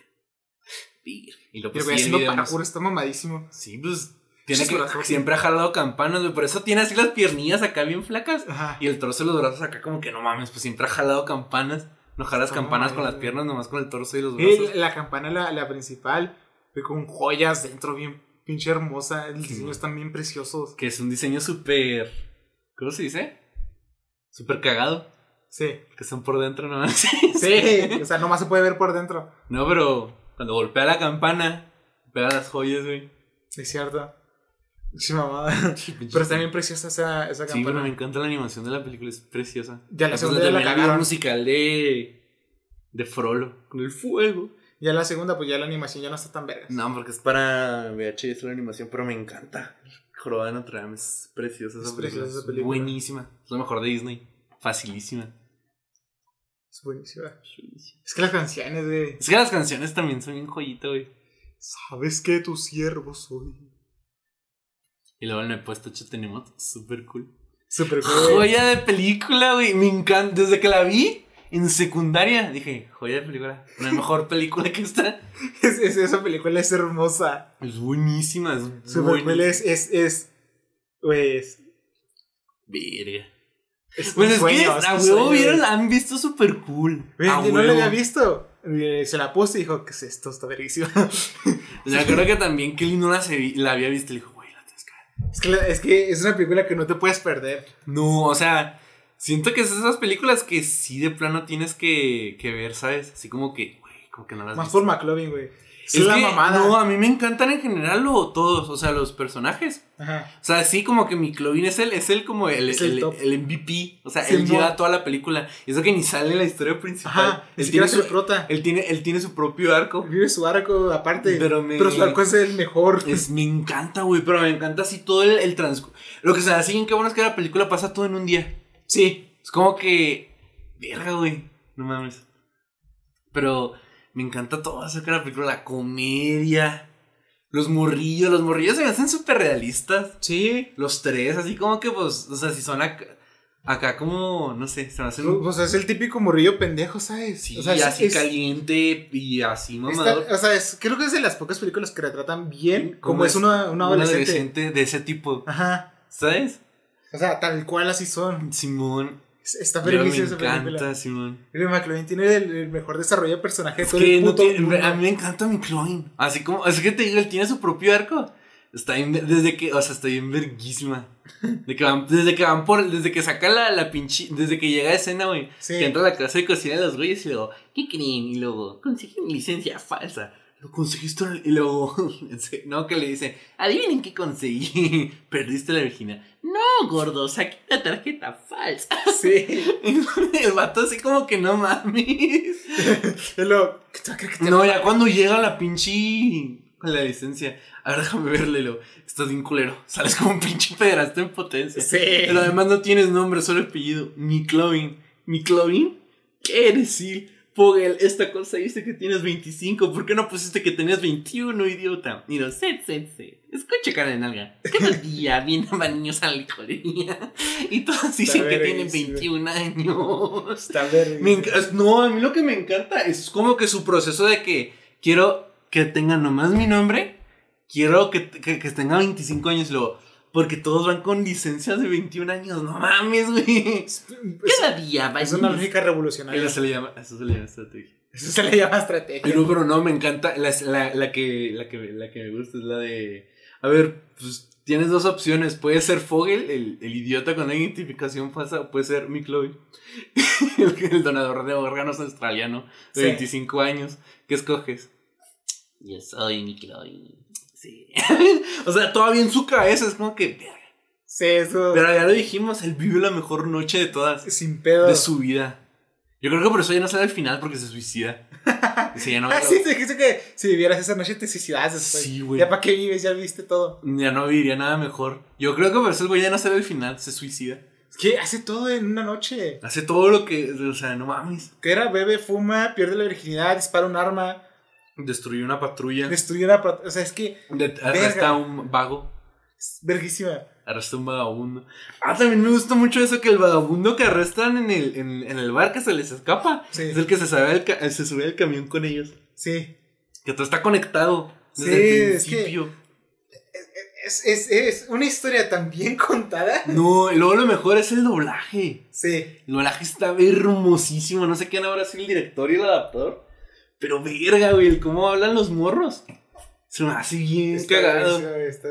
Virga. Y lo pues haciendo parkour, está mamadísimo. Sí, pues. Tiene Sus que, brazos. siempre ha jalado campanas, güey. Por eso tiene así las piernillas acá bien flacas. Ajá. Y el torso y los brazos acá como que no mames, pues siempre ha jalado campanas. No jalas campanas con las piernas, nomás con el torso y los brazos. la campana, la, la principal, con joyas dentro, bien pinche hermosa. El diseño Sí. están bien preciosos. Que es un diseño súper. ¿Cómo se dice? Súper cagado. Sí. Que son por dentro nomás. [laughs] Sí, o sea, nomás se puede ver por dentro. No, pero cuando golpea la campana, pega las joyas, güey. Es cierto. Sí, mamada. [laughs] Pero está bien preciosa esa, esa Sí, campana. pero me encanta la animación de la película, es preciosa. Ya la segunda la cagaron. musical de. de Frollo, con el fuego. Ya la segunda, pues ya la animación ya no está tan verga. No, porque es para VHS la animación, pero me encanta. Jorobada de Notre Dame es preciosa esa Es película. preciosa esa es película. Buenísima. Es lo mejor de Disney. Facilísima. Es buenísima. Es que las canciones, güey. Es que las canciones también son bien joyita, güey. Sabes que tu siervo soy. Y luego me he puesto Chetenemos, súper cool. Super cool. Joya de película, güey. Me encanta. Desde que la vi en secundaria, dije, joya de película. Hay mejor película que esta. [laughs] Es- es- esa película es hermosa. Es buenísima. Es Super cool buenísima. es, es, es, es, Verga. Es Pues es sueño, que es a huevo vieron, la han visto súper cool. A yo no la había visto. Eh, Se la puse y dijo, ¿qué es esto? Está verguísima. [laughs] Me acuerdo que también Kelly no la, se la había visto y le dijo, güey, la tienes que ver. es, que la- es que es una película que no te puedes perder. No, o sea, siento que es esas películas que sí de plano tienes que, que ver, ¿sabes? Así como que, güey, como que no las Más visto. por McLovin, güey. Es, Es la que, mamada. No, a mí me encantan en general lo, todos, o sea, los personajes. Ajá. O sea, sí, como que mi Clovin es el, es el como el, el el, MVP. O sea, Sí, él lleva toda la película. Y eso que ni sale en la historia principal. Ajá. Él tiene, su, prota. él, tiene, él tiene su propio arco. Vive su arco aparte. Pero me- su arco es el mejor. Es, me encanta, güey, pero me encanta así todo el, el transcurso. Lo que se hace bien, qué bueno es que la película pasa todo en un día. Sí. Es como que. Verga, güey. No mames. Pero me encanta todo acerca de la película. La comedia. Los morrillos. Los morrillos se me hacen súper realistas. Sí. Los tres, así como que, pues. O sea, si son acá. Acá como. No sé, se me hacen. Pues es el típico morrillo pendejo, ¿sabes? Sí, o sea, es- así es- caliente y así está- mamador. o sea, es- creo que es de las pocas películas que retratan bien Como es es una, una Un adolescente. adolescente de ese tipo. Ajá. ¿Sabes? O sea, tal cual así son. Simón. Es- Está Yo me encanta, Simón. McLovin tiene el, el mejor desarrollo de personaje de Es todo que el no tiene- mundo. a mí me encanta clone. Así como, es que te digo, él tiene su propio arco. Está bien, desde que, o sea, está bien verguísima. De que van, desde que van por, desde que saca la, la pinche, desde que llega a escena, güey. Sí. Que entra a la clase de cocina de los güeyes y luego, ¿qué creen? Y luego, consiguen licencia falsa. Lo conseguiste en el-". y luego [laughs] no que le dice adivinen qué conseguí [laughs] perdiste la virginidad. No gordo saqué la tarjeta falsa. [laughs] Sí. el vato así como que no mames Y luego, ¿qué te va a creer que te no ya cuando llega la pinche con la licencia a ver déjame verle lo estás bien culero sales como un pinche pederasta en potencia Sí. pero además no tienes nombre solo apellido. Miklovin Miklovin ¿qué eres sí Fogel, esta cosa dice que tienes 25. ¿Por qué no pusiste que tenías 21, idiota? Y no, set, set, set. Escucha, cara [laughs] de nalga. Cada día vienen más niños a la licorería. Y todos dicen que tienen verguísima. 21 años. Está. Me no, a mí lo que me encanta es como que su proceso de que quiero que tengan nomás mi nombre. Quiero que, que, que tenga 25 años y luego. Porque todos van con licencias de 21 años. No mames, güey. Es, Cada día va es una lógica revolucionaria. Eso se le llama, eso se le llama estrategia. Eso se le llama estrategia. Pero, pero no, me encanta. La, la, la que, la, que, la que me gusta es la de. A ver, pues tienes dos opciones. Puede ser Fogel, el, el idiota con la identificación falsa, o puede ser Mick Lloyd, [laughs] el, el donador de órganos australiano de Sí. 25 años. ¿Qué escoges? Yo soy Mick Lloyd. Sí. [laughs] o sea, todavía en su cabeza es como que. Sí, eso. Pero ya lo dijimos, él vive la mejor noche de todas sin pedo. de su vida. Yo creo que por eso ya no sale al final porque se suicida. Dice, ya no, [laughs] Ah, sí, te dijiste que si vivieras esa noche te suicidas después. Sí, güey. Ya para qué vives, ya viste todo. ya no viviría nada mejor. Yo creo que por eso el güey ya no sale al final, se suicida. Es que hace todo en una noche. Hace todo lo que, o sea, no mames. Que era bebe, fuma, pierde la virginidad, dispara un arma, Destruyó una patrulla. destruye una. pro- O sea, es que De- arresta a un vago. es verguísima. Arresta a un vagabundo. Ah, también me gusta mucho eso que el vagabundo que arrestan en el, en, en el bar que se les escapa. Sí. Es el que se, sabe al ca- se sube al camión con ellos. Sí. Que todo está conectado. Desde Sí, el es que- principio. Es, es, es una historia tan bien contada. No, y luego lo mejor es el doblaje. Sí. El doblaje está hermosísimo. No sé quién habrá sido el director y el adaptador. Pero verga, güey, cómo hablan los morros. Se me hace bien Está cagado. Está.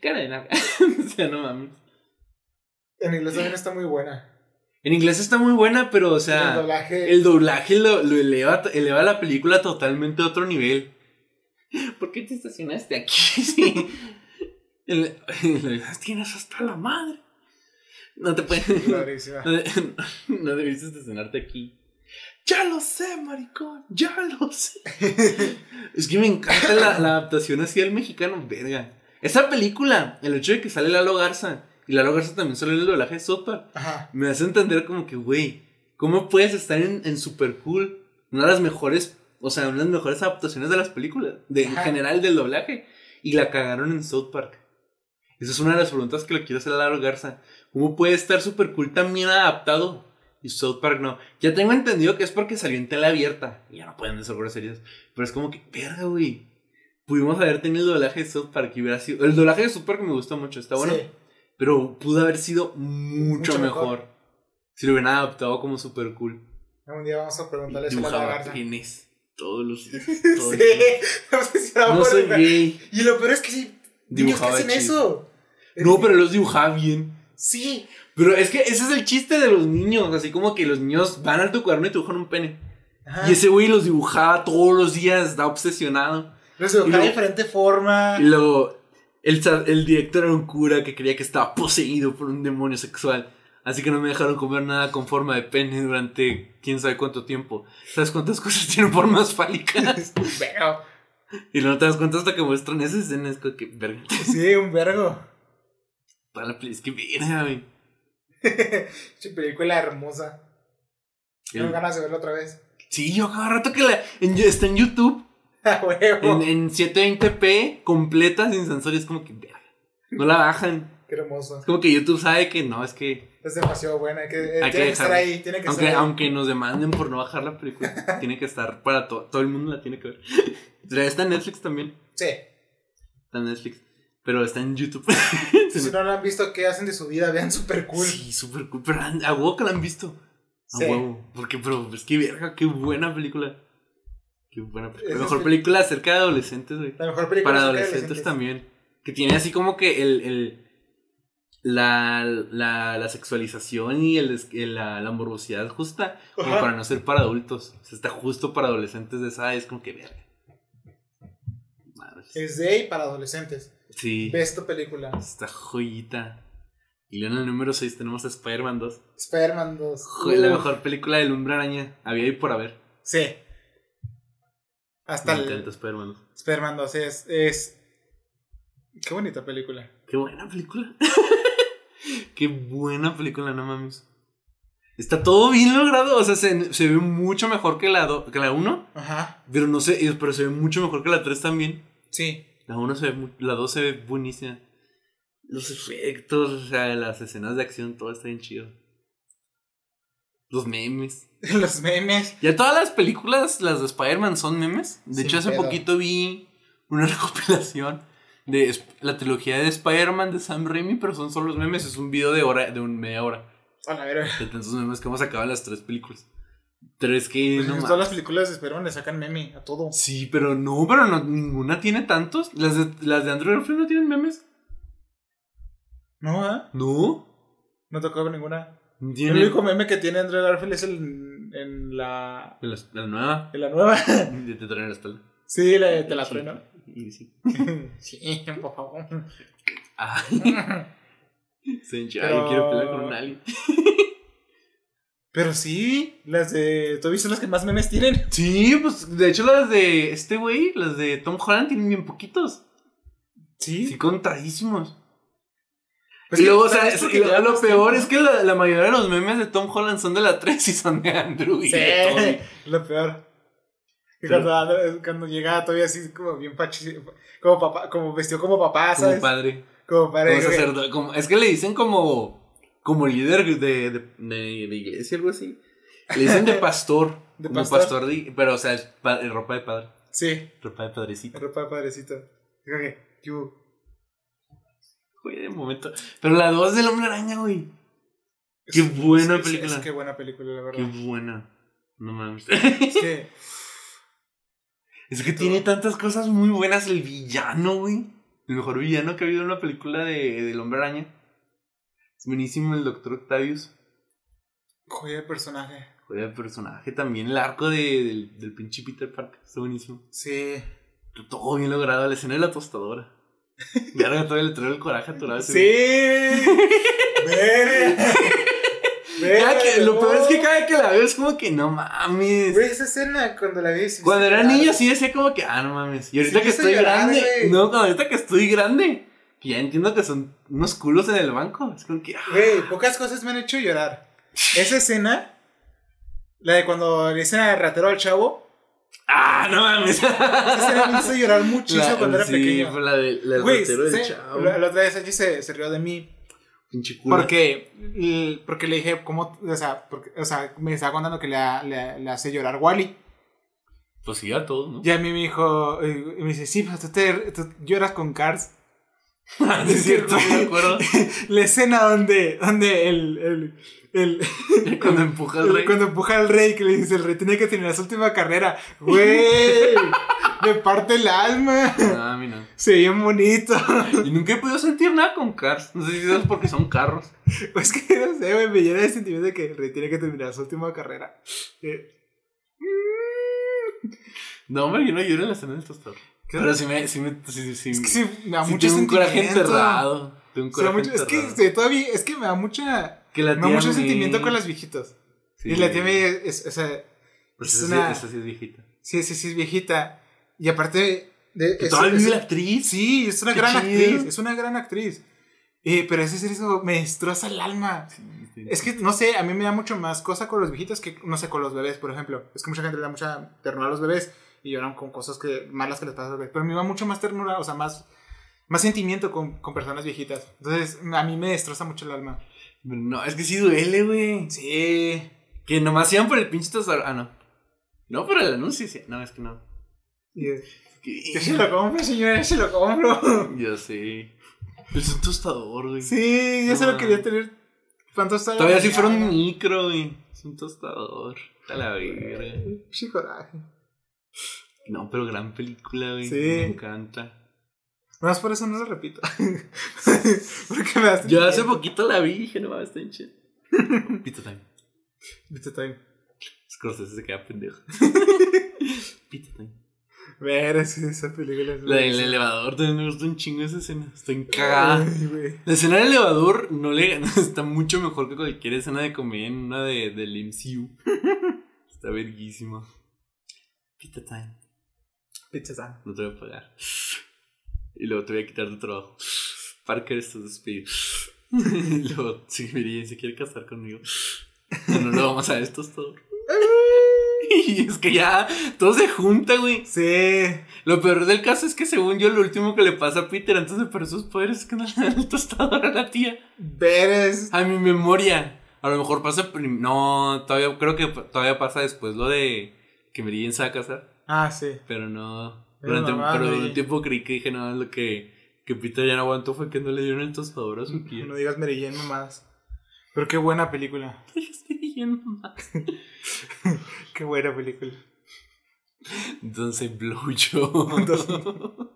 Cara de nada. [laughs] o sea, no mames. En inglés también está muy buena. En inglés está muy buena, pero, o sea, el doblaje. el doblaje lo, lo eleva, eleva la película totalmente a otro nivel. [laughs] ¿Por qué te estacionaste aquí? [laughs] Sí. El- el- Tienes hasta la madre. No te puedes. No, no debiste estacionarte aquí. Ya lo sé, maricón. Ya lo sé. [laughs] es que me encanta la, la adaptación así al mexicano. Verga. Esa película, el hecho de que sale Lalo Garza. Y Lalo Garza también sale en el doblaje de South Park, Ajá. Me hace entender como que, güey, ¿cómo puedes estar en, en Super Cool? Una de las mejores, o sea, una de las mejores adaptaciones de las películas. De, en general del doblaje. Y la cagaron en South Park. Esa es una de las preguntas que le quiero hacer a Lalo Garza. ¿Cómo puede estar Super Cool también adaptado? Y South Park no. Ya tengo entendido que es porque salió en tela abierta. Y ya no pueden decir groserías. Pero es como que, verga, güey. Pudimos haber tenido el doblaje de South Park y hubiera sido. El doblaje de South Park me gusta mucho, está bueno. Sí. Pero pudo haber sido mucho, Mucho mejor. mejor. Si lo hubieran adaptado como super cool. Un día vamos a preguntarle a la garza. penes. Todos los. [laughs] Sí. todo el tiempo. No soy gay. Y lo peor es que sí. Niños que hacen chido. eso. No, pero los dibujaba bien. Sí. Pero es que ese es el chiste de los niños. Así como que los niños van al tu cuaderno y te dibujan un pene. Ajá. Y ese güey los dibujaba todos los días, está obsesionado. Los dibujaba de diferente forma. Y luego, el, el director era un cura que creía que estaba poseído por un demonio sexual. Así que no me dejaron comer nada con forma de pene durante quién sabe cuánto tiempo. ¿Sabes cuántas [laughs] cosas tienen formas fálicas? [laughs] Pero, y no te das cuenta hasta que muestran esa escena. Es como que, verga. sí, un vergo. Para la es que verga, güey. [laughs] Che, película hermosa. Tengo ganas de verla otra vez. Sí, yo cada rato que la. en- está en YouTube. [laughs] A huevo. En, en 720p, completa, sin sensor. Es como que. No la bajan. Qué hermoso. Es como que YouTube sabe que no, es que. Es demasiado buena. Que, eh, Hay que tiene que estar ahí. Tiene que Aunque, estar ahí. aunque nos demanden por no bajar la película, [laughs] tiene que estar para todo. Todo el mundo la tiene que ver. Pero Está en Netflix también. Sí. Está en Netflix. Pero está en YouTube. [laughs] Si no la han visto, ¿qué hacen de su vida? Vean super cool. Sí, súper cool. Pero a huevo que la han visto. A Sí. huevo. Porque, pero, es que verga, qué buena película. Qué buena película. La mejor pel- película acerca de adolescentes, güey. La mejor película Para acerca de adolescentes también. Que tiene así como que el. el la, la, la sexualización y el, la, la morbosidad justa como Ajá. para no ser para adultos. O sea, está justo para adolescentes de esa edad. Es como que verga. Es de y para adolescentes. Sí. Ve esta película. Esta joyita. Y luego en el número 6 tenemos a Spider-Man 2. Spider-Man 2. Joder, la mejor película del Hombre Araña. Había ahí por haber. Sí. Hasta Me el encanta Spider-Man 2. Spider-Man 2 es, es. Qué bonita película. Qué buena película. [laughs] Qué buena película, no mames. Está todo bien logrado. O sea, se, se ve mucho mejor que la, do- que la 1. Ajá. Pero no sé, pero se ve mucho mejor que la 3 también. Sí. La 1 se ve, la 2 se ve buenísima. Los efectos, o sea, las escenas de acción, todo está bien chido. Los memes. [laughs] Los memes. Ya todas las películas, las de Spider-Man, son memes. De Sin hecho, hace pedo. poquito vi una [laughs] recopilación de la trilogía de Spider-Man de Sam Raimi, pero son solo los memes. Es un video de hora, de un media hora. A la verga. De tantos memes que hemos sacado en las tres películas. Tres que Pues no en todas las películas de Spider-Man le sacan meme a todo. Sí, pero no, pero no, ninguna tiene tantos. Las de, las de Andrew Garfield no tienen memes. No, ¿eh? No. No tocó ninguna. El único meme que tiene Andrew Garfield es el en la. La, la nueva. En la nueva. De te traen la espalda. Sí, la de te la Sí, trueno. y sí. Sí, [laughs] por favor. Ay, se hincha. Pero- Ay, quiero pelear con un alien. [laughs] Pero sí, las de Toby son las que más memes tienen. Sí, pues de hecho las de este güey, las de Tom Holland tienen bien poquitos. Sí. Sí, contadísimos. Pues y luego, o sea, es- y lo, peor es que la, la mayoría de los memes de Tom Holland son de la 3 y son de Andrew y Sí, de [laughs] lo peor. Pero- cuando, cuando llega todavía así como bien pachi, como papá, como vestido como papá, Como ¿sabes? padre. Como padre. Como sacerdote, como- es que le dicen como, como líder de, de, de, de iglesia, algo así. Le dicen de [laughs] pastor. De como pastor. pastor, de- pero o sea, es pa- ropa de padre. Sí, Ropa de padrecito. ropa de padrecito. Que, you. Güey, de momento. Pero la 2 del hombre araña, güey. Qué Es- buena es- película. Es, que buena película, la Qué verdad. buena. No mames. Es que, [laughs] Es que tiene tantas cosas muy buenas el villano, güey. El mejor villano que ha habido en una película de, del hombre araña. Es buenísimo el Doctor Octavius. joya de personaje. Joder, el personaje también. El arco de- del, del pinche Peter Parker. Está buenísimo. Sí. Todo bien logrado. La escena de la tostadora. Verga, todavía le traigo el coraje a ese Sí. güey. Verga. [laughs] Que- lo peor es que cada que la veo es como que no mames. Güey, esa escena cuando la vi. sí Cuando era niño sí decía como que, ah, no mames. Y ahorita Sí que estoy llorar, grande. No, cuando ahorita que estoy grande. Que ya entiendo que son unos culos en el banco. Es como que, ah, Güey, pocas cosas me han hecho llorar. Esa escena, la de cuando le dicen al ratero al chavo, ah, no mames. esa escena me hizo llorar muchísimo La- cuando era sí, pequeño. fue la, de, la del Güey, ratero del chavo. la, la otra vez allí se, se rió de mí. Pinche culo. Porque, porque le dije, ¿cómo? O sea, porque, o sea, me estaba contando que le, le, le hace llorar Wally. Pues sí, a todos, ¿no? Y a mí me dijo, eh, y me dice, sí, pero tú, te, tú lloras con Cars. Ah, es [laughs] cierto, sí me acuerdo. [laughs] La escena donde, donde el, el, el, [laughs] Cuando empuja al rey. Cuando empuja al rey, que le dice, el rey tiene que terminar su última carrera. Güey, me parte el alma. No, a mí no. Se ve bien bonito. Y nunca he podido sentir nada con Cars. No sé si es porque son carros. Es que no sé, güey, me llena de sentimiento de que el rey tiene que terminar su última carrera. Eh, No, hombre, yo no lloro en la escena del tostador. Pero sí me. Sí me sí, Es que sí, me da mucho tengo un coraje sentimiento. enterrado. Tengo un me coraje mucho- es que enterrado. sí, todavía, es que me da mucha, Que la me da mucho May- sentimiento con las viejitas. Sí. Y la tía es, o sea, Pues es esa, una- sí, esa sí es viejita. sí, sí, sí es viejita. Y aparte de, Que es- todavía es- la actriz. Sí, es una Qué gran chido. actriz, es una gran actriz. Eh, pero ese eso me destroza el alma. Sí, sí. Es que, no sé, a mí me da mucho más cosa con los viejitos que, no sé, con los bebés, por ejemplo. Es que mucha gente le da mucha ternura a los bebés y lloran con cosas que, malas que les pasan a los bebés. Pero a mí me da mucho más ternura, o sea, más, más sentimiento con, con personas viejitas. Entonces, a mí me destroza mucho el alma. No, es que sí duele, güey. Sí. Que nomás iban por el pinche tostador. Ah, no. No, por el anuncio. sí. No, es que no. Yo se lo compro, señora, yo se lo compro. [laughs] Yo sé. Es un tostador, güey. Sí, yo No se lo quería tener. ¿Cuántos está Todavía si fuera un micro, güey. Es un tostador. A la verga. Sí, coraje. No, pero gran película, güey. Sí. Me encanta. Más por eso no lo repito. [laughs] Porque me da Yo hace poquito la vi y dije, no mames, está en chido. [laughs] Pito time. Viste, time. Scorsese se queda pendejo. [laughs] Pito time. Ver, esa, esa película. es La del elevador también me gusta un chingo esa escena. Estoy cagada. Ay, güey. La escena del elevador no le está mucho mejor que cualquier escena de comedia en una de, del MCU. Está verguísima. Pizza time. Pizza Time. No te voy a pagar. Y luego te voy a quitar tu trabajo. Parker, estás despedido. [laughs] Y luego, si Miriam se quiere casar conmigo. No, no lo vamos a ver, esto es todo. [laughs] Y es que ya todo se junta, güey. Sí. Lo peor del caso es que según yo lo último que le pasa a Peter antes de perder sus poderes es que no le dan el tostador a la tía. Ver es. A mi memoria. A lo mejor pasa No, todavía creo que todavía pasa después lo de que Meridian se va a casar. Ah, sí. Pero no. Pero Durante, mamá, pero un tiempo creí que dije, no, lo que, que Peter ya no aguantó fue que no le dieron el tostador a su tía. No digas Mary Jane mamadas. Pero qué buena película. [laughs] Qué buena película. Entonces, blow [laughs] yo. [laughs]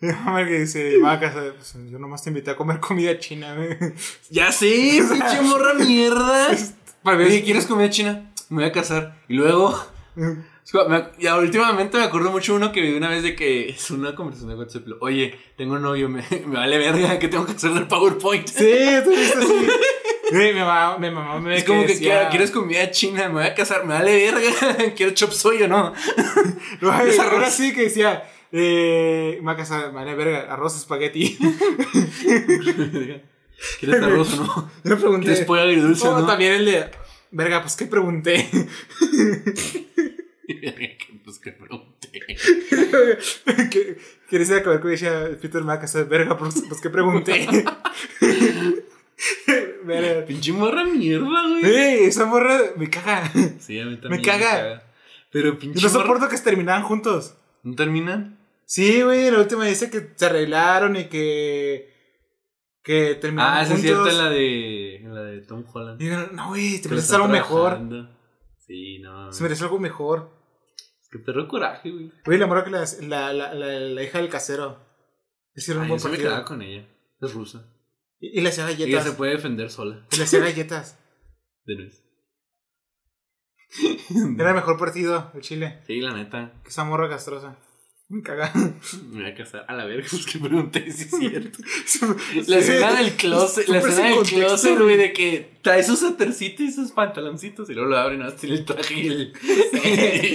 Mi mamá que dice, va a casa, pues, yo nomás te invité a comer comida china, güey. ya sé, pinche morra mierda. Para ver- Oye, ¿quieres comida china? Me voy a casar. Y luego. Me- Ya últimamente me acuerdo mucho uno que vi una vez de que [laughs] es una conversación de WhatsApp. Oye, tengo novio, me, [laughs] me vale verga que tengo que hacer del PowerPoint. Sí, tú viste así. Mi mamá, mi mamá me Es como que decía- "Quiero- quieres comida china, me voy a casar, me vale verga. [laughs] Quiero chop soy o no. Ahora sí que decía, eh, me va a casar, vale, verga, arroz espagueti. ¿Quieres arroz o no? Yo le pregunté. ¿Quieres pollo agridulce o No, no? también el de, verga, pues qué pregunté. [laughs] pues [laughs] que pregunté. quieres ir a comer con ella, Peter me casar, verga, pues, pues qué pregunté. [laughs] verga. Pinche morra mierda, güey. Ey, esa morra me caga. Sí, a mí también. Me caga. Pero pinche Yo no morra- soporto que se terminaran juntos. ¿No terminan? Sí, güey, la última dice que se arreglaron y que. Que terminaron Ah, es cierta en la de, en la de Tom Holland. Y digan, no, güey, te mereces algo mejor. trabajando. Sí, no. Se merece algo mejor. Es que perro coraje, güey. Güey, la morra que la, la, la, la, la hija del casero. Hicieron un yo buen se me partido. quedaba con ella. Es rusa. Y, y le hacía Ella galletas. se puede defender sola. Y le hacía galletas. [laughs] De nuez. Era el mejor partido de Chile. Sí, la neta. Que esa morra castrosa. [laughs] Me caga. Me voy a casar. A la verga, [laughs] pues que pregunté si es cierto. [laughs] La escena del closet, la escena del closet, güey, de que trae su satercito y sus pantaloncitos y luego lo abren hasta tiene el traje y el,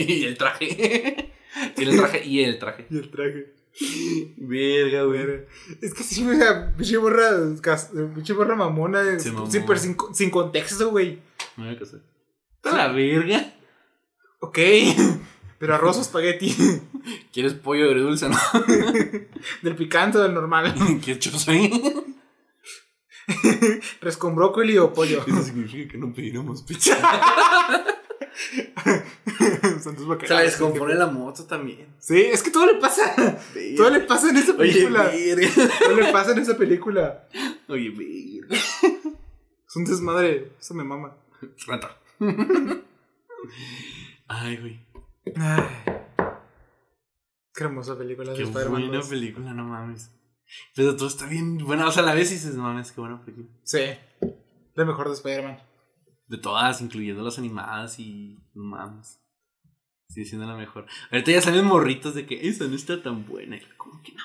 y el traje. Tiene el traje y el traje. Y el traje. Verga, güey. Es que sí, güey, o sea, pinche morra, cas- pinche morra mamona, súper sin, sin contexto, güey. Me voy a casar. A la verga. Ok, pero arroz o espagueti, [laughs] ¿Quieres pollo agridulce, no? [laughs] del picante o del normal, [laughs] ¿Quieres chopsay? res con brócoli o pollo. Eso significa que no pediremos pizza. Se la descompone la moto también. Sí, es que todo le pasa, todo le pasa en esa Oye, película, verga. todo le pasa en esa película. Oye, verga. Es un desmadre, eso me mama. Rata. Ay, güey. Ay. Qué hermosa película de Qué Spider-Man buena 2. película, no mames. Pero todo está bien buena. O sea, a la vez dices, no mames, qué buena película. Sí, la mejor de Spider-Man. De todas, incluyendo las animadas y. No mames. Sigue siendo la mejor. Ahorita ya salen morritos de que esa no está tan buena. ¿Cómo que no?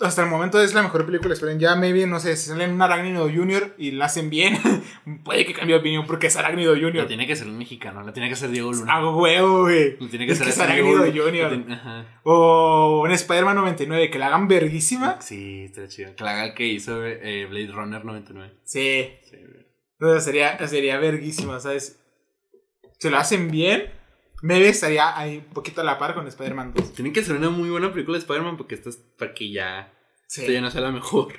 Hasta el momento es la mejor película de Spider-Man. Ya, maybe, no sé, si salen un Arácnido Junior y la hacen bien, [laughs] puede que cambie de opinión porque es Arácnido La Junior. tiene que ser un mexicano, la tiene que ser Diego Luna. Hago huevo, güey. La tiene que Es ser que es ese Arácnido. Junior. La. O un Spider-Man 99, que la hagan verguísima. Sí, está chido. Que la haga el que hizo eh, Blade Runner 99. Sí. Sí. Pero sería, sería verguísima, ¿sabes? Si lo hacen bien, maybe estaría ahí un poquito a la par con Spider-Man 2. Tienen que ser una muy buena película de Spider-Man porque esta es para que ya. Sí. Esta ya no sea la mejor.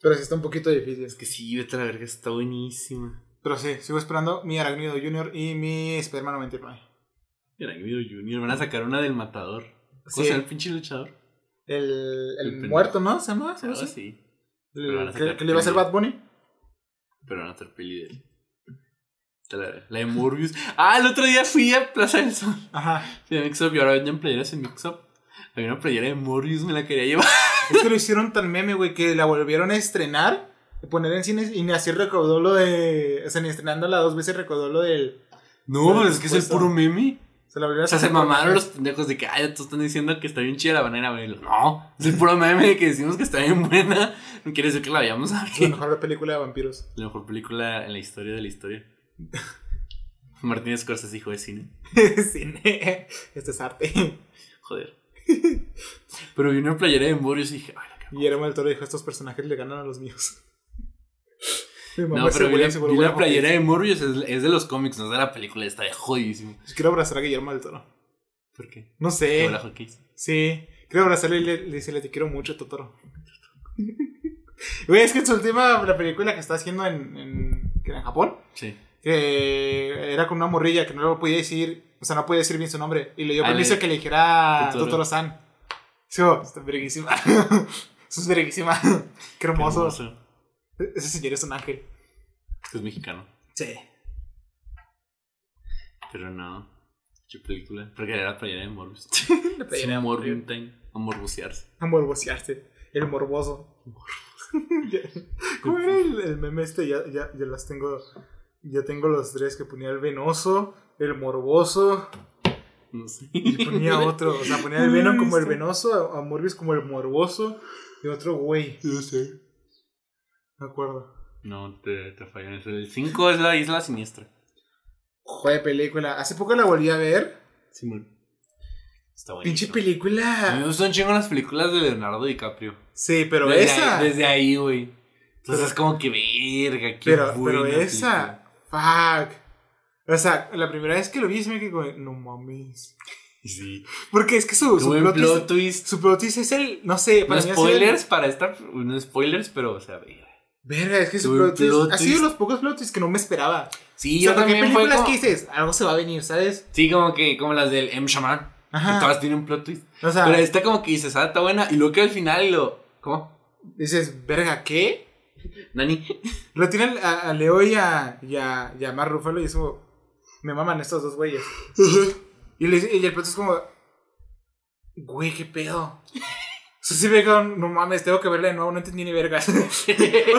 Pero sí está un poquito difícil. Es que sí, vete a la verga, está buenísima. Pero sí, sigo esperando mi Arácnido Junior y mi Spider-Man 99. Mira, Guido Junior, van a sacar una del matador. ¿Cómo Sí. se llama el pinche luchador? El, El muerto, ¿no? ¿Se llama? ¿Se llama así? así. El- que, que le iba a hacer. Bad Bunny. Pero van a hacer peli de él. La, de Morbius. Ah, el otro día fui a Plaza del Sol. Ajá. Fui a Mixup y ahora venden playeras en Mixup. Había una playera de Morbius, me la quería llevar. [laughs] Es que lo hicieron tan meme, güey, que la volvieron a estrenar, poner en cines y ni así recaudó lo de. O sea, ni estrenándola dos veces recaudó lo del. No, Pero pues es que es el puro meme. Se la O sea, se mamaron los pendejos de que, ay, tú están diciendo que está bien chida la banana, güey. No, es el puro meme de que decimos que está bien buena. No quiere decir que la vayamos a Es la ver. mejor película de vampiros. La mejor película en la historia de la historia. [laughs] Martínez Scorsese, hijo de cine. [laughs] Cine. Este es arte. Joder. Pero vi una playera de Morbius y dije, ay, la cago. Guillermo del Toro dijo: Estos personajes le ganan a los míos. [laughs] Mi mamá No, pero vi la, vi la playera de Morbius, es, es de los cómics, no es de la película, está de jodidísimo. Quiero abrazar a Guillermo del Toro. ¿Por qué? No sé. Sí, quiero abrazarle y le, le decirle te quiero mucho, Totoro. Güey, es que en su última la película que está haciendo en, en, en Japón, Sí. Que era con una morrilla que no lo podía decir, o sea, no podía decir bien su nombre. Y le dio permiso que le dijera Totoro. Totoro-san. Sí, oh, está verguísima. [laughs] Eso es verguísima. [laughs] Qué hermoso. Hermoso. Ese señor es un ángel. Es mexicano. Sí. Pero no. ¿Qué película? Porque era la playera de Morbius. [laughs] La playera de. A morbusearse. A morbosearse. El morboso. ¿Cómo era el, el meme este? Ya, ya, ya las tengo. Ya tengo los tres que ponía el venoso, el morboso No sé. y ponía otro. O sea, ponía el [laughs] Venom como el venoso, a, Morbius como el morboso y otro güey. No sé. Me acuerdo. No, te, te eso. El 5 es la isla siniestra. Joder, película. Hace poco la volví a ver. Simón. Está bueno. Pinche A mí película. me gustan chingo las películas de Leonardo DiCaprio. Sí, pero desde esa. Ahí, desde ahí, güey. Entonces es como que verga, qué pero, buena pero esa. película. Fuck. O sea, la primera vez que lo vi, se me quedé como, no mames. Sí. Porque es que su, su plot twist- plot twist. Su plot twist es el, no sé, No para sido spoilers el- para esta. No spoilers, pero, o sea, verga. Verga, es que su plot twist ha sido twist. los pocos plot twists que no me esperaba. Sí, o sea, yo porque también fue películas como- que dices, algo se va a venir, ¿sabes? Sí, como que, como las del M. Shaman. Ajá. Que todas tienen un plot twist. O sea, Pero esta como que dices, ah, está buena. Y luego que al final lo. ¿Cómo? dices, verga, ¿qué? Nani. Lo tienen a, a Leo y a, y a, y a Mark Ruffalo y eso, me maman estos dos güeyes. [laughs] Y, le- y el plot es como, güey, ¿qué pedo? O sea, sí me quedo, no mames, tengo que verla de nuevo, no entendí ni verga. [laughs] o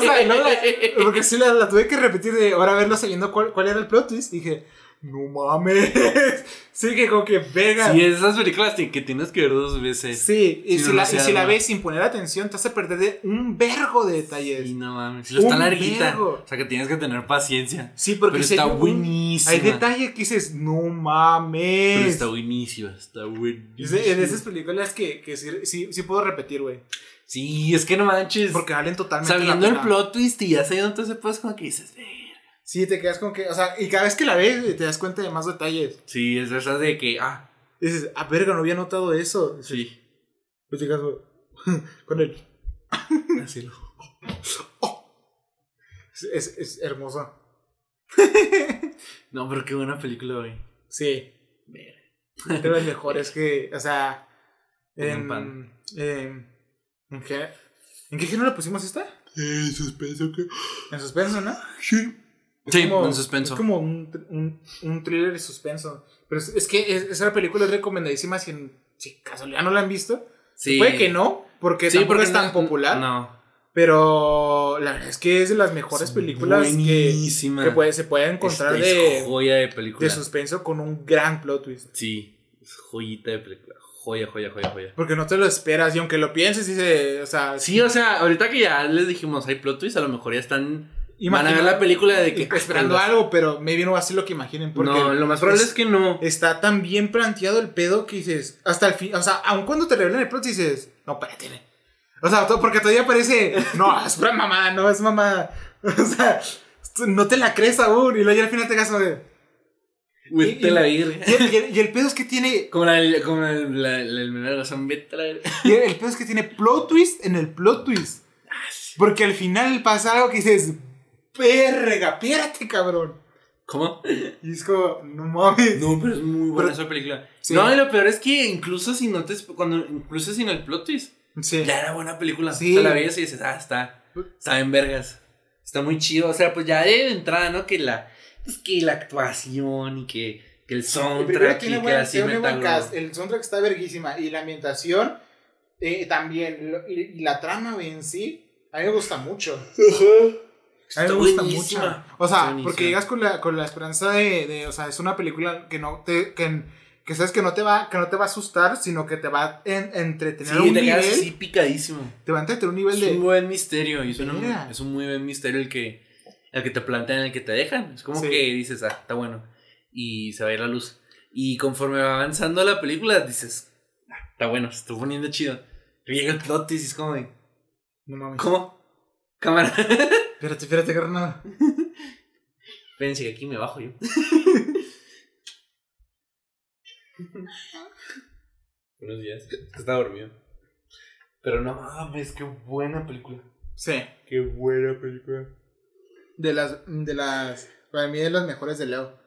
sea, luego la- porque sí la, la tuve que repetir de ahora verlo sabiendo cuál, cuál era el plot twist. Dije, no mames. [laughs] sí, que como que verga. Sí, esas películas que tienes que ver dos veces. Sí, y, si, no, la, y se si la ves sin poner atención, te hace perder de un vergo de detalles. Sí, no mames. Sí, está larguita. vergo. O sea que tienes que tener paciencia. Sí, porque Pero está buenísima. Hay detalles que dices, no mames. Pero está buenísima. Está Es buenísima. de, en esas películas que, que sí, sí, sí puedo repetir, güey. Sí, es que no manches. Porque valen totalmente Sabiendo el plot twist y ya sabiendo todo ese pues como que dices, "Verga". Sí, te quedas con que, o sea, y cada vez que la ves te das cuenta de más detalles. Sí, es esas de que, ah, Y dices, ah, verga, no había notado eso. sí. Pues te quedas güey, [laughs] con el... [laughs] Así lo. Es, [laughs] es, es hermoso. No, pero qué buena película, güey. Sí. De las mejores que, o sea, en, pan. en, ¿en qué, ¿en qué género pusimos esta? Eh, suspenso que. En suspenso, ¿no? Sí. Es Sí, como- en suspenso. Es como un, un, un thriller de suspenso. Pero es, es que es- esa película es recomendadísima si, en, si casualidad no la han visto. Sí. Puede que no, porque Sí, tampoco porque es tan no- popular. No. Pero la verdad es que es de las mejores películas que, que puede- se puede encontrar Esta es de, joya de película. de suspenso con un gran plot twist. Sí, es joyita de película. Joya, joya, joya, joya. Porque no te lo esperas y aunque lo pienses, dice, o sea, Sí, o sea, ahorita que ya les dijimos hay plot twist, a lo mejor ya están. Van a ver la película de que. esperando ah, algo, pero maybe no va a ser lo que imaginen. Porque No, lo más probable es, que no. está tan bien planteado el pedo que dices, hasta el fin, o sea, aun cuando te revelan el plot dices, no, espérate. O sea, porque todavía parece, no, [laughs] es mamá, no, es mamá. [laughs] O sea, no te la crees aún y luego ya al final te como de... Vete la virgen. Y el, y el- y el pedo es que tiene, [laughs] Como la, como el, la, la, menor de razón, vete la el pedo es que tiene plot twist en el plot twist. Porque al final pasa algo que dices, verga, espérate, cabrón. ¿Cómo? Y es como, no mames. No, pero es muy buena Pero- esa película. Sí. No, y lo peor es que incluso si no te. Cuando, incluso sin el plot twist, Sí. ya era buena película. Sí. La veías y dices, ah, está. Está en vergas. Está muy chido. O sea, pues ya de entrada, ¿no? Que la. Pues que la actuación y que, que el soundtrack y que cinematografía. cast. El soundtrack está verguísima. Y la ambientación eh, también. Y, y la trama en sí, a mí me gusta mucho. A mí me gusta buenísima. mucho. O sea, porque llegas con la, con la esperanza de, de, O sea, es una película que no te. Que, que sabes que no te va, que no te va a asustar, sino que te va a en- entretener Sí, un te quedas nivel. así picadísimo. Te va a entretener un nivel Es de. un buen misterio. Y es, un- es un muy buen misterio el que, el que te plantean, el que te dejan. Es como Sí. que dices, ah, está bueno. Y se va a ir la luz. Y conforme va avanzando la película, dices, ah, está bueno, se está poniendo chido. Y llega el plot y es como de, No mames. ¿cómo? Cámara. [laughs] Espérate, espérate, carnal. [laughs] Espérense que aquí me bajo yo. [laughs] Buenos días. Estaba dormido. Pero no mames, qué buena película. Sí. Qué buena película. De las. De las. Para mí, de las mejores de Leo.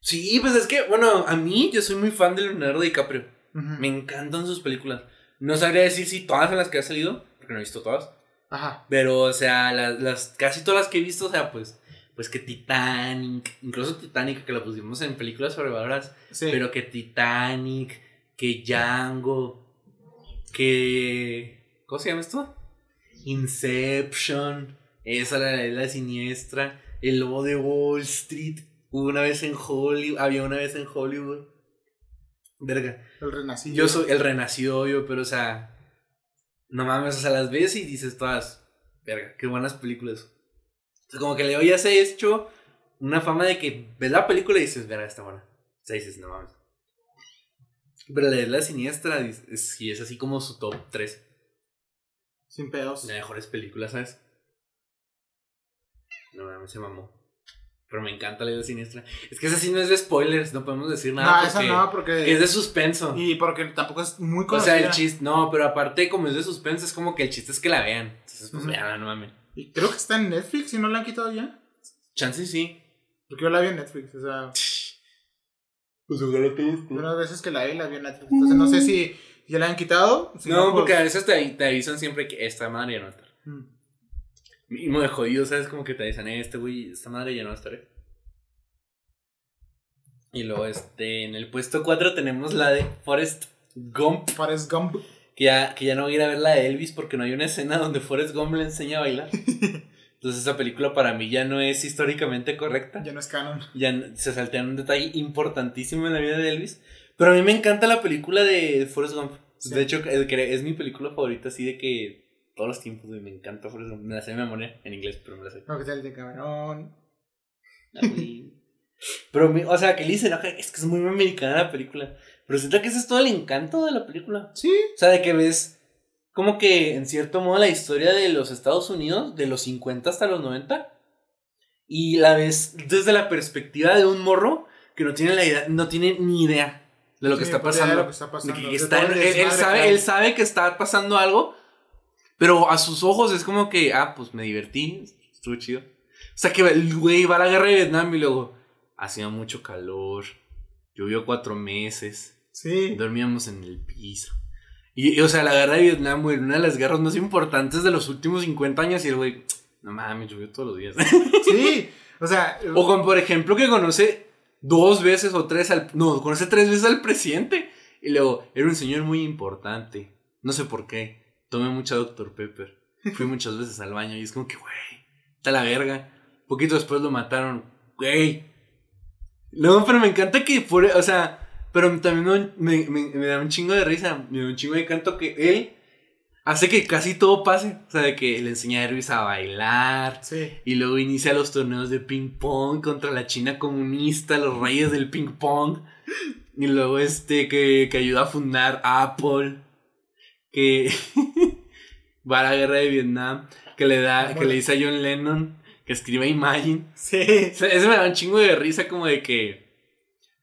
Sí, pues es que, bueno, a mí yo soy muy fan de Leonardo DiCaprio. Me encantan sus películas. No sabría decir si todas en las que ha salido, porque no he visto todas. Ajá. Pero, o sea, las, las, casi todas las que he visto, o sea, pues, pues que Titanic, incluso Titanic, que la pusimos en películas sobrevaloradas, Sí. pero que Titanic, que Django, que... ¿Cómo se llama esto? Inception, esa la de la siniestra, El Lobo de Wall Street, hubo una vez en Hollywood, había una vez en Hollywood. Verga. El renacido. Yo soy el renacido, obvio, pero o sea, no mames, o sea, las ves y dices todas, verga, qué buenas películas. O sea, como que Leo ya se ha hecho una fama de que ves la película y dices, verga, está buena. O sea, dices, no mames. Pero la de la siniestra, es, es- sí, es así como su top 3 Sin pedos. de mejores películas, ¿sabes? No mames, se mamó. Pero me encanta la de la siniestra. Es que esa sí no es de spoilers, no podemos decir nada. no, esa no, porque. Es de suspenso. Y porque tampoco es muy O conocida. sea, el chiste, no, pero aparte como es de suspense, es como que el chiste es que la vean. Entonces, pues Ujú. veanla, no mames. Y creo que está en Netflix y no la han quitado ya. Chance sí. Porque yo la vi en Netflix. O sea, [laughs] Pues ojalá te de unas veces que la vi, la vi en Netflix. Entonces no sé si ya la han quitado. Si No, pues- porque a veces te, te avisan siempre que esta madre no estar. Mm. Mismo de jodido, ¿sabes? Como que te avisan, eh, este güey, esta madre ya no va a estar. eh". Y luego, este, en el puesto 4 tenemos la de Forrest Gump. Forrest Gump. Que ya, que ya no voy a ir a ver la de Elvis porque no hay una escena donde Forrest Gump le enseña a bailar. [laughs] Entonces esa película para mí ya no es históricamente correcta. Ya no es canon. Ya se saltean un detalle importantísimo en la vida de Elvis. Pero a mí me encanta la película de Forrest Gump. Sí. De hecho, es mi película favorita así de que todos los tiempos, güey, me encanta Forrest Gump. Me la sé de memoria en inglés, pero me la sé. No, que sea el de Cameron. Pero, o sea, que le dicen, "Oja, es que es muy americana la película. Pero siento que ese es todo el encanto de la película. Sí. O sea, de que ves como que en cierto modo la historia de los Estados Unidos, de los 50 hasta los 90, y la ves desde la perspectiva de un morro que no tiene, la idea, no tiene ni idea de lo que está de pasando. lo que está pasando. De que De está- todo el él, sabe, él sabe que está pasando algo, pero a sus ojos es como que, ah, pues me divertí, estuvo chido. O sea, que el güey va a la guerra de Vietnam y luego, hacía mucho calor, llovió cuatro meses. Sí. Dormíamos en el piso. Y, y, o sea, la guerra de Vietnam, güey, una de las guerras más importantes de los últimos 50 años. Y el güey, no mames, llovió todos los días. [laughs] Sí. O sea. o con, por ejemplo, que conoce dos veces o tres al. No, conoce tres veces al presidente. Y luego, era un señor muy importante. No sé por qué. Tomé mucha Dr. Pepper. Fui muchas veces al baño. Y es como que, güey, está la verga. Poquito después lo mataron. Güey. No, pero me encanta que fuera. O sea. Pero también me, me- me da un chingo de risa, me da un chingo de canto que él hace que casi todo pase. O sea, de que le enseña a Elvis a bailar. Sí. Y luego inicia los torneos de ping pong contra la China comunista, los reyes del ping pong. Y luego este que, que ayuda a fundar Apple. Que [laughs] va a la guerra de Vietnam. Que le da, que le dice a John Lennon que escriba Imagine. Sí. O sea, Eso me da un chingo de risa como de que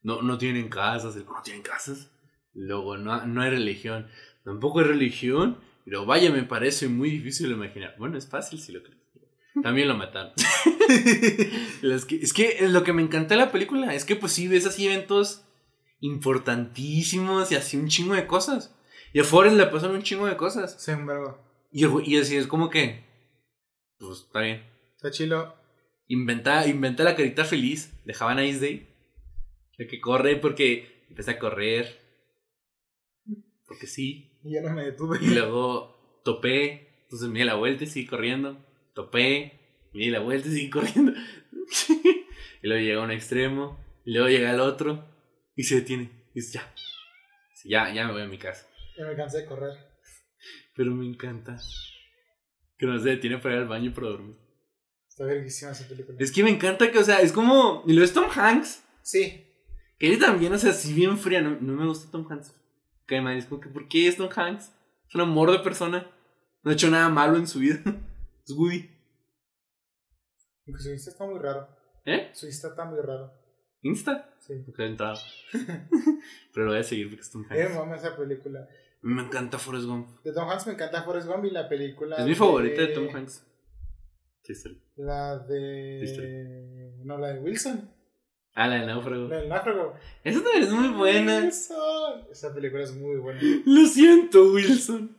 no, no tienen casas, no tienen casas. Luego no, no hay religión, tampoco hay religión. Pero vaya, me parece muy difícil de imaginar. Bueno, es fácil si lo crees. También lo mataron. [laughs] es, que, es que lo que me encanta de la película es que pues sí ves así eventos importantísimos y así un chingo de cosas. Y a Forrest le pasan un chingo de cosas. Sí, un. Y, y así es como que, pues está bien. Está chilo. Inventa, inventa la carita feliz de Have a Nice Day. De que corre porque empieza a correr. Porque sí. Y ya no me detuve. Y luego topé. Entonces me di la vuelta y seguí corriendo. Topé. Me di la vuelta y seguí corriendo. [laughs] y luego llega a un extremo. Y luego llega al otro. Y se detiene. dices, ya. Sí, ya, ya me voy a mi casa. Ya me cansé de correr. Pero me encanta. Que no se detiene para ir al baño y para dormir. Está verguísima esa película. Es que me encanta que, o sea, es como. Y lo es Tom Hanks. Sí. Que él también, o sea, si bien fría. No, no me gusta Tom Hanks. Que me es como que, ¿por qué es Tom Hanks? Es un amor de persona. No ha hecho nada malo en su vida. [laughs] Es Woody. Aunque su Insta está muy raro. ¿Eh? Su Insta está muy raro. ¿Insta? Sí. Porque. [laughs] Pero lo voy a seguir porque es Tom Eh, Hanks. mama esa película. Me encanta Forrest Gump. De Tom Hanks me encanta Forrest Gump y la película. Es mi favorita de Tom Hanks. Sí, sí. La de. No, la de Wilson. Ah, la del náufrago. La del náufrago. Esa también es muy buena. Wilson. Esa película es muy buena. Lo siento, Wilson.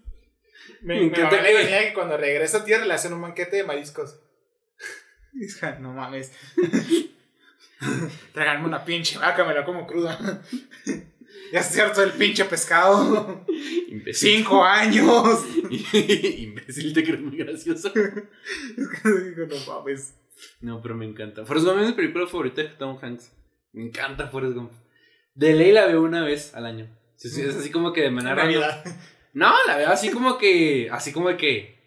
Me, Me me encanta encanta que- que... que cuando regresa a tierra le hacen un banquete de mariscos. [laughs] Hija, no mames. [laughs] Tráganme una pinche vaca, me la como cruda. [laughs] [laughs] ya es cierto el pinche pescado. Imbécil. Cinco años. [laughs] Imbécil, te creo muy gracioso. [laughs] Digo, no mames. No, pero me encanta. Forrest Gump es mi película favorita de Tom Hanks. Me encanta Forrest Gump. De ley la veo una vez al año. Sí, sí, Es así como que de manera. Navidad. No, la veo así como que. Así como que.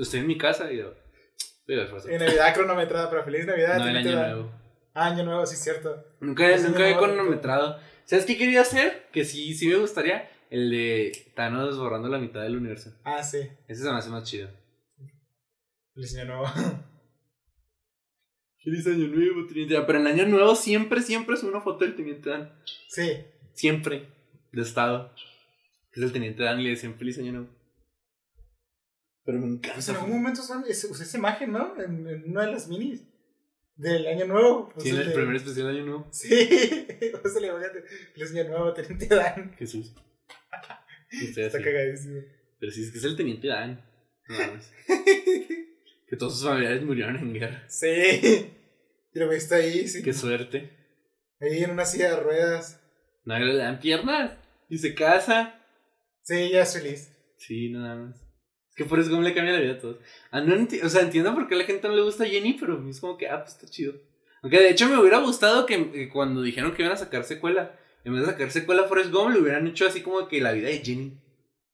Estoy en mi casa y digo. En. Navidad cronometrada, pero feliz Navidad. No, el ¿a ti te año da? nuevo. Ah, año nuevo, sí, cierto. Nunca, nunca he cronometrado. ¿Sabes qué quería hacer? Que sí, sí me gustaría. El de Thanos borrando la mitad del universo. Ah, sí. Ese se me hace más chido. Feliz año nuevo. [laughs] Feliz año nuevo, Teniente Dan. Pero en el año nuevo siempre, siempre es una foto del Teniente Dan. Sí. Siempre. De estado. Es el Teniente Dan y le decían feliz año nuevo. Pero me encanta. en algún momento usé esa imagen, ¿no? En, en una de las minis. Del año nuevo. Sí, [laughs] en Usé el primer especial de año nuevo. Sí. Usé la imagen de Feliz año nuevo, Teniente Dan. Jesús. Está así. cagadísimo. Pero sí, es que es el Teniente Dan. No mames. [laughs] Que todos sus familiares murieron en guerra. Sí. Y lo está ahí, sí. Qué suerte. Ahí en una silla de ruedas. No le dan piernas. Y se casa. Sí, ya es feliz. Sí, nada más. Que por eso Gump le cambia la vida a todos. Ah, no enti- o sea, entiendo por qué a la gente no le gusta Jenny, pero a mí es como que, ah, pues está chido. Aunque de hecho me hubiera gustado que, que cuando dijeron que iban a sacar secuela, en vez de sacar secuela a Forrest Gump, le hubieran hecho así como que la vida de Jenny.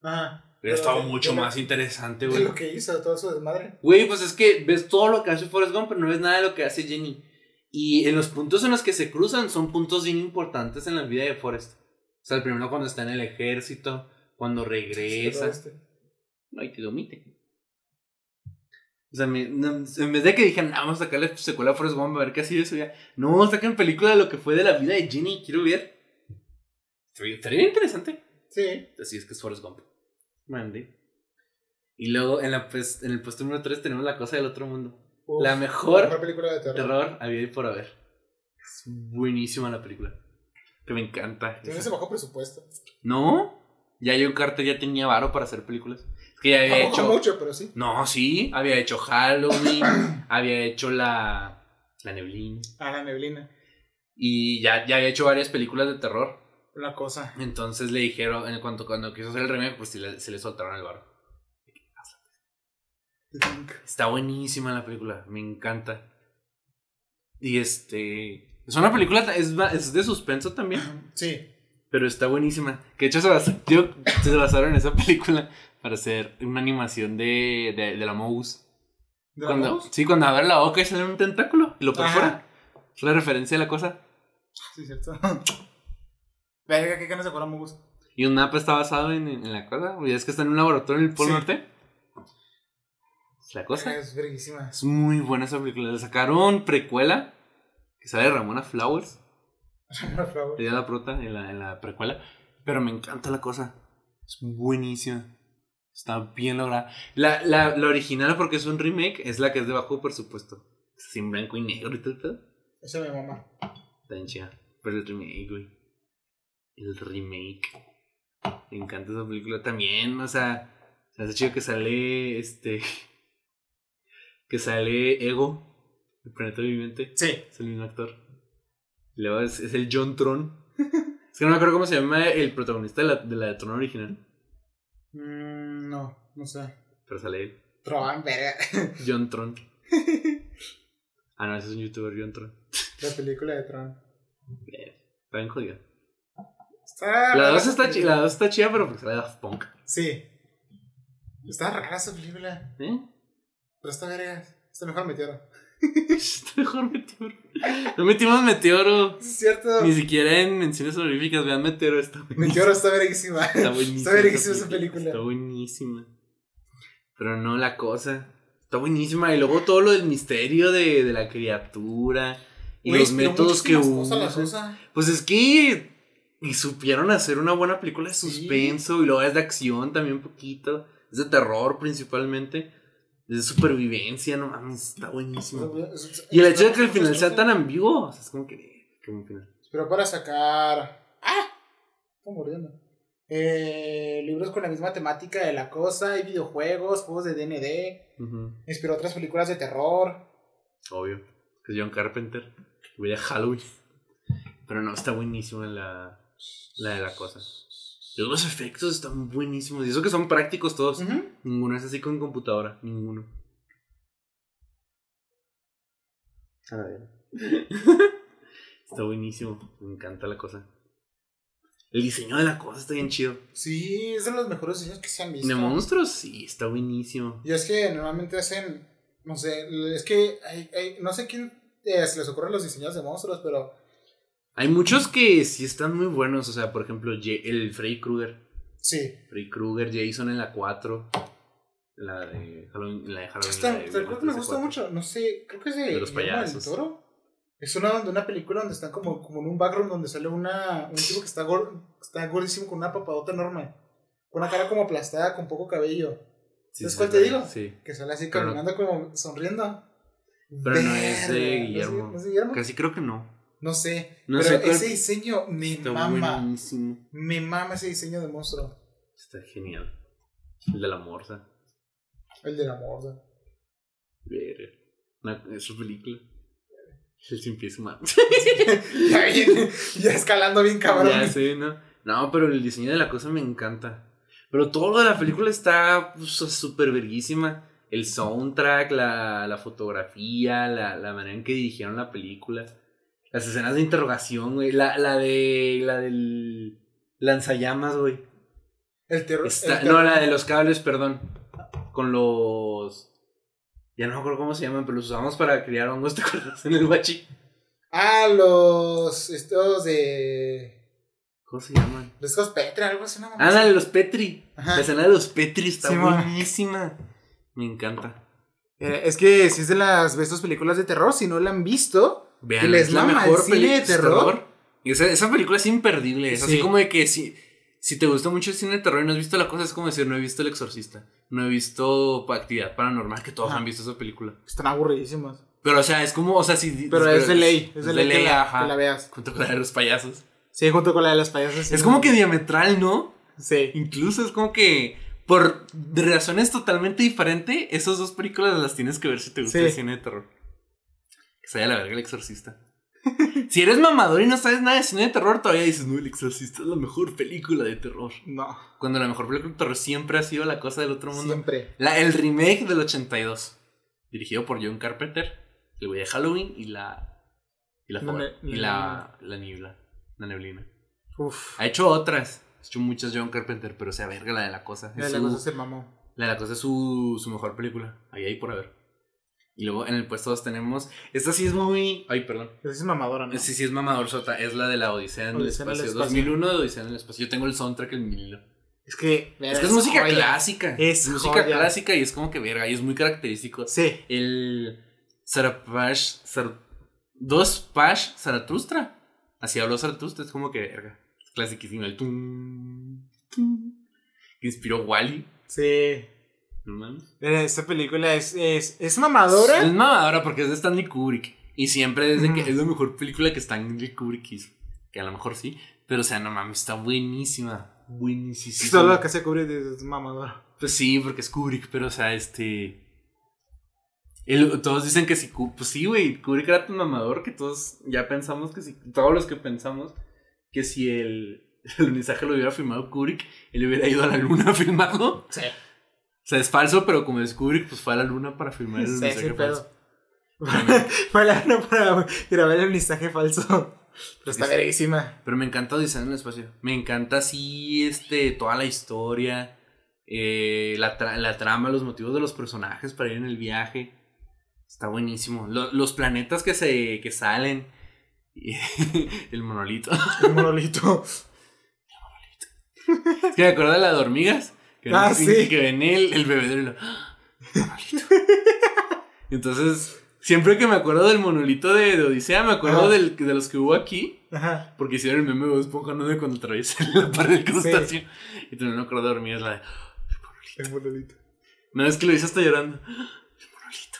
Ajá. Hubiera Pero estado mucho de más interesante, güey. lo que hizo, todo su desmadre. Güey, pues es que ves todo lo que hace Forrest Gump, pero no ves nada de lo que hace Jenny. Y en los puntos en los que se cruzan son puntos bien importantes en la vida de Forrest. O sea, el primero cuando está en el ejército, cuando regresa. Este. No, y te domite. O sea, me- no, en vez de que dijeran, ah, vamos a sacarle secuela a Forrest Gump a ver qué ha sido su vida. No, saquen película de lo que fue de la vida de Jenny, quiero ver. Estaría interesante. Sí. Así es que es Forrest Gump. Mande. Y luego en, la, pues, en el puesto número 3 tenemos La Cosa del Otro Mundo. Uf, La mejor mejor película de terror. Terror había y por haber. Es buenísima la película. Que me encanta. Tiene ese bajo presupuesto. ¿No? Ya John Carter ya tenía varo para hacer películas. Que ya había Tampoco hecho. mucho, pero sí. No, sí. Había hecho Halloween. [clears throat] había hecho la. La Neblina. A la neblina. Y ya, ya había hecho varias películas de terror. Una cosa. Entonces le dijeron, en cuanto cuando quiso hacer el remake, pues le- se le soltaron el varo. Está buenísima la película, me encanta. Y este. Es una película, es, es de suspenso también, Sí. Pero está buenísima. Que de hecho se, basa- yo- se basaron en esa película para hacer una animación de, de, de la Mouse. ¿De la Cuando, voz? sí, cuando abre la boca y sale un tentáculo y lo perfora. Es la referencia de la cosa. Sí, cierto. [laughs] Verga, qué ganas de jugar a. Y un mapa está basado en, en la cosa. Ya es que está en un laboratorio en el Polo Sí. Norte. Es la cosa. Es verguísima. Es muy buena esa película. Le sacaron precuela. Que sale Ramona Flowers. [laughs] Por favor. Ella la prota en la, en la precuela. Pero me encanta la cosa. Es buenísima. Está bien lograda. La, la, la original, porque es un remake, es la que es de bajo presupuesto. En blanco y negro y todo el pedo. Esa es mi mamá. Está bien chida. Pero el remake, güey. El remake. Me encanta esa película también. O sea, se hace chido que sale este. [laughs] Que sale Ego, el planeta viviente. Sí. Es el mismo actor. Luego es, es el John Tron. es que no me acuerdo cómo se llama el protagonista de la de, la de Tron original. Mm, no, no sé. Pero sale él. Tron, verga. [laughs] John Tron. Ah, no, ese es un youtuber, John Tron. La película de Tron. Está bien jodido. Está La rara 2 esa está, chi- película. la dos está chida, pero porque sale Daft Punk. Sí. Está rara esa película. ¿Eh? Pero está verga. Está mejor meteoro. [laughs] Está mejor Meteoro. No metimos Meteoro. Es cierto. Ni siquiera en menciones honoríficas. Vean Meteoro. Está buenísimo. Meteoro está verguísima. Está buenísima. Está verguísima esa película. Está buenísima. Pero no la cosa. Está buenísima. Y luego todo lo del misterio de, de la criatura. Y los métodos que. Rosa. Pues es que. Y supieron hacer una buena película de Sí. suspenso. Y luego es de acción también un poquito. Es de terror principalmente. Es de supervivencia, no mames, está buenísimo. Y el hecho de que el final sea tan ambiguo, o sea, es como que. Buen final. Pero para sacar. ¡Ah! Estoy muriendo. Eh, libros con la misma temática de la cosa, hay videojuegos, juegos de DND. Ujú, Inspiró otras películas de terror. Obvio. Que es John Carpenter. Huele a Halloween. Pero no, está buenísima la, la de la cosa. Los efectos están buenísimos. Y eso que son prácticos todos. Ninguno es así con computadora. Ninguno. A ver. [laughs] está buenísimo. Me encanta la cosa. El diseño de la cosa está bien chido. Sí, es de los mejores diseños que se han visto. De monstruos, sí, está buenísimo. Y es que normalmente hacen. No sé, es que hay, hay- no sé quién eh, se les ocurren los diseños de monstruos, pero. Hay muchos que sí están muy buenos. O sea, por ejemplo, el Freddy Krueger. Sí. Freddy Krueger, Jason en la 4. La de Halloween. La de Halloween. Está, la de que me gusta 13, mucho. No sé, creo que es de, De los del payasos. Toro. Es una, de una película donde están como, como en un background donde sale una, un tipo que está, gor- está gordísimo con una papadota enorme. Con una cara como aplastada, con poco cabello. Sí, ¿Sabes cuál te digo? Sí. Que sale así no- caminando como sonriendo. Pero no es de Guillermo. ¿No es de Guillermo? Casi creo que no. No sé. No pero sé cuál- ese diseño me Está mama. buenísimo. Me mama ese diseño de monstruo. Está genial. El de la morsa. El de la morsa. Verga. Una- Es su película. El sin pies [laughs] [laughs] ya, bien- ya escalando bien cabrón. Ya sé, ¿no? No, pero el diseño de la cosa me encanta. Pero todo lo de la película está pues, súper verguísima. El soundtrack, la, la fotografía, la, la manera en que dirigieron la película. Las escenas de interrogación, güey. La, la de. La del. Lanzallamas, güey. El terror. No, la de los cables, perdón. Con los. Ya no me acuerdo cómo se llaman, pero los usamos para criar hongos, [laughs] ¿te acuerdas? En el bachi. Ah, los. Estos de. ¿Cómo se llaman? Los estos Petra, algo así, una mamá Ah, la de los Petri. Ajá. La escena de los Petri está Sí, ma. buenísima. Me encanta. Eh, es que si es de las de estas películas de terror, si no la han visto, Vean, les es la mejor película de terror. Y esa, esa película es imperdible. Es así Sí. como de que si, si te gusta mucho el cine de terror y no has visto la cosa, es como decir, no he visto El Exorcista. No he visto Actividad Paranormal, que todos han visto esa película. están aburridísimas. Pero, o sea, es como, o sea, si. Pero es de ley, es de ley, que, la, ajá. que la veas. Junto con la de los payasos. Sí, junto con la de las payasas. sí, es no. como que diametral, ¿no? Sí. Incluso es como que. Por razones totalmente diferentes, esas dos películas las tienes que ver si te gusta Sí. el cine de terror. Que se vaya a la verga el exorcista. [laughs] si eres mamador y no sabes nada de cine de terror, todavía dices, no, el exorcista es la mejor película de terror. No, Cuando la mejor película de terror siempre ha sido la cosa del otro mundo. siempre. La, el remake del 82. Dirigido por John Carpenter. El güey de Halloween y la. Y la, ne- y la la, la niebla. La neblina. Uf. Ha hecho otras. Ha hecho muchas John Carpenter, pero sea verga la de la cosa. La, Es la su- cosa se mamó. la de la cosa es su, su mejor película. Ahí, ahí por haber. Y luego en el puesto 2 tenemos. Esta sí es muy. Ay, perdón. Esa sí es mamadora, ¿no? Sí, sí es mamador sota. Es la de la Odisea en el Odisea en el espacio. espacio. 2001 de Odisea en el espacio. Yo tengo el soundtrack en mi hilo. Es que. Es que es música joya. clásica. Es música joya. clásica y es como que verga. Y es muy característico. Sí. El. Sarapash. Sar- Dos Pash Zaratustra. Así habló Zaratustra. Es como que verga. Clasiquísimo. El tum. tum, Que inspiró Wally. Sí. No mames. Pero Esta película es, es, es mamadora. Es mamadora porque es de Stanley Kubrick. Y siempre es de que es la mejor película que Stanley Kubrick hizo. Que a lo mejor sí. Pero o sea, no mames, está buenísima. Buenísima. Todo lo que se cubre es mamadora. Pues sí, porque es Kubrick, pero o sea, este. el- todos dicen que sí, Ku- pues sí, güey, Kubrick era tan mamador que todos ya pensamos que si, todos los que pensamos que si el, [laughs] el alunizaje lo hubiera filmado Kubrick, él hubiera ido a la luna a filmarlo. Sí. O sea, es falso, pero como es Kubrick, pues fue a la luna para filmar el Sí, sí, falso. pedo. [laughs] Para, no, para grabar el listaje falso. Pero está verguísima. Pero me encanta Odisea en el espacio. Me encanta así, este, toda la historia, eh, la, tra- la trama, los motivos de los personajes para ir en el viaje. Está buenísimo. Lo- los planetas que se que salen. Y- [laughs] el monolito. El monolito. [laughs] Es que me acuerdo de la de hormigas. Que, Ah, ven- sí. que ven el, el bebedero y lo. ¡Ah! Monolito. Entonces, siempre que me acuerdo del monolito de, de Odisea, me acuerdo del, de los que hubo aquí. Ajá. Porque hicieron el meme de Esponja, ¿no? De cuando atraviesa la [laughs] pared del crustáceo. Y también me acuerdo de hormigas, la de. El monolito. Una vez que lo hice hasta llorando. El monolito.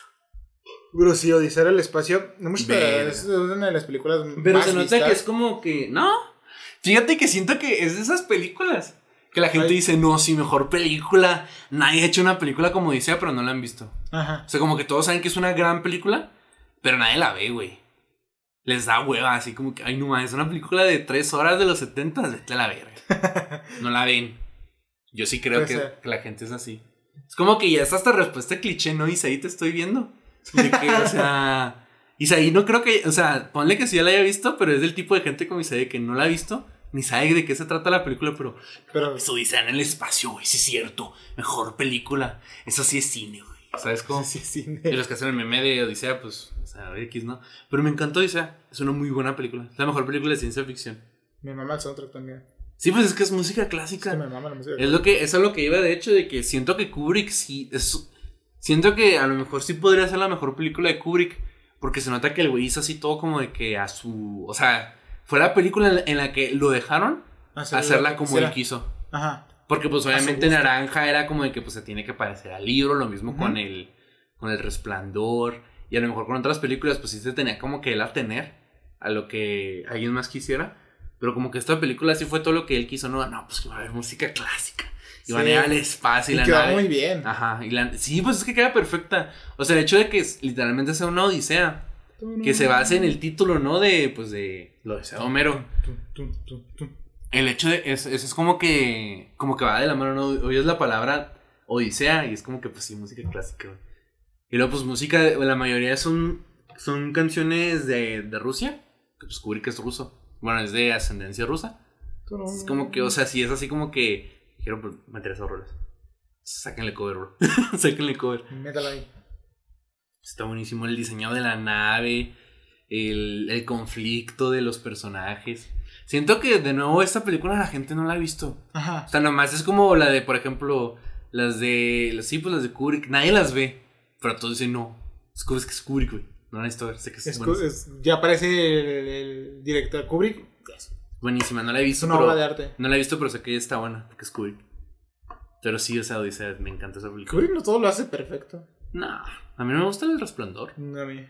Pero sí, Odisea del espacio. No mucho, Verga. es una de las películas Pero más se nota que es como que. No. Fíjate que siento que es de esas películas. Que la gente Ay. dice, no, sí, mejor película. Nadie ha hecho una película como Odisea, pero no la han visto. Ajá. O sea, como que todos saben que es una gran película, pero nadie la ve, güey. Les da hueva, así como que, ay, no mames, es una película de tres horas de los 70, vete a la verga. [laughs] No la ven. Yo sí creo que, la gente es así. Es como que ya es hasta respuesta cliché, ¿no? Isaí te estoy viendo. De que, o sea, [laughs] Isaí no creo que, o sea, ponle que sí ya la haya visto, pero es del tipo de gente como Isaí que no la ha visto, ni sabe de qué se trata la película, pero Pero eso dice en el espacio, güey, sí es cierto. Mejor película. Eso sí es cine, güey. ¿Sabes cómo? sí, sí. Y los que hacen el meme de Odisea, pues, o sea, X, ¿no? Pero me encantó Odisea. Es una muy buena película. Es la mejor película de ciencia ficción. Mi mamá el soundtrack también. Sí, pues es que es música Es que clásica. me mama la música. Es lo que, eso es lo que iba de hecho, de que siento que Kubrick sí. Es, siento que a lo mejor sí podría ser la mejor película de Kubrick. Porque se nota que el güey hizo así todo como de que a su. O sea, fue la película en la, que lo dejaron Hacer lo hacerla que como quisiera. él quiso. Ajá. Porque pues obviamente. Naranja era como de que pues se tiene que parecer al libro, lo mismo con el con el Resplandor y a lo mejor con otras películas pues sí se tenía como que él atener a lo que alguien más quisiera, pero como que esta película sí fue todo lo que él quiso, no, no, pues que va a haber música clásica. Y van a Sí. ir al espacio y, Y la quedó nave. muy bien. Ajá, y la- sí, pues es que queda perfecta. O sea, el hecho de que literalmente sea una odisea, que se base en el título, ¿no? De, pues, de lo de Homero. El hecho de eso es, es como que como que va de la mano, ¿no? Hoy es la palabra Odisea y es como que pues sí, música clásica. güey. Y luego pues música, la mayoría son son canciones de, de Rusia, que pues Kubrick es ruso. Bueno, es de ascendencia rusa. Es como que, o sea, sí es así como que dijeron pues meter esos roles. Sáquenle cover, bro. [laughs] Sáquenle cover. Métala ahí. Está buenísimo el diseño de la nave, el, el conflicto de los personajes. Siento que de nuevo esta película la gente no la ha visto. Ajá. O sea, nomás es como la de, por ejemplo, las de. Sí, pues las de Kubrick. Nadie las ve. Pero todos dicen no. Es es que es Kubrick, güey. No la necesito ver. Sé que es, Es, es- ya aparece el, el director Kubrick. Es buenísima. No la he visto. una pero, obra de arte. No la he visto, pero sé que está buena. Porque es Kubrick. Pero sí, o sea, Odisea, me encanta esa película. Kubrick no todo lo hace perfecto. No, a mí no me gusta el resplandor. No, a mí.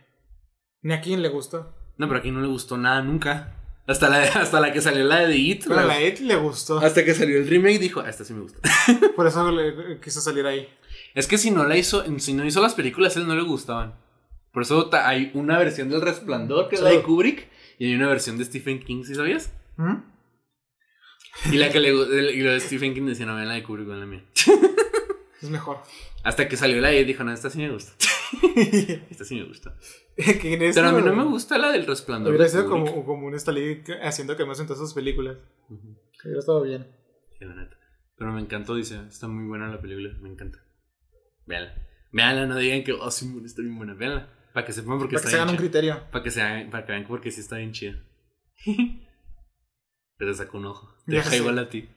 Ni a quién le gustó. No, pero aquí no le gustó nada nunca. Hasta la, [laughs] hasta la que salió la de It. Pero a güey. la Ed le gustó. Hasta que salió el remake dijo, ah, esta sí me gusta. [laughs] Por eso le quiso salir ahí. Es que si no la hizo, si no hizo las películas, a él no le gustaban. Por eso hay una versión del Resplandor, que es la de. Kubrick, y hay una versión de Stephen King, ¿sí sabías? ¿Mm? Y la que le y lo de Stephen King decía, no, vean la de Kubrick, vean la mía. Es mejor. Hasta que salió la de él, dijo, no, esta sí me gusta. [laughs] [laughs] Esta sí me gusta. [laughs] Pero a mí no me gusta la del Resplandor. Hubiera sido como, como un Stalin haciendo que me en todas sus películas. Ujú, Hubiera estado bien. sí, la neta. Pero me encantó, dice, está muy buena la película, me encanta. Véanla. Véanla, no digan que, oh, sí, está bien buena, véanla. Para que sepan porque Para que está se hagan un bien criterio. Para que, se hagan- para que vean porque sí está bien chida. [laughs] Pero te sacó un ojo. Te deja igual a ti.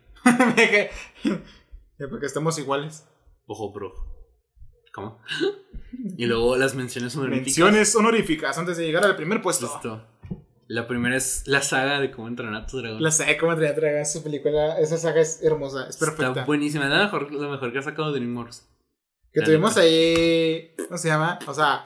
Ya, Porque estamos iguales. Ojo ojo. ¿Cómo? [laughs] Y luego las menciones honoríficas. Menciones honoríficas antes de llegar al primer puesto. Listo. La primera es la saga de cómo entrenar a tu dragón. La saga como Andrea Traga, su película, esa saga es hermosa, es perfecta. Está buenísima. Es la mejor, la mejor que ha sacado DreamWorks. Que tuvimos neta. ahí, ¿cómo se llama? O sea,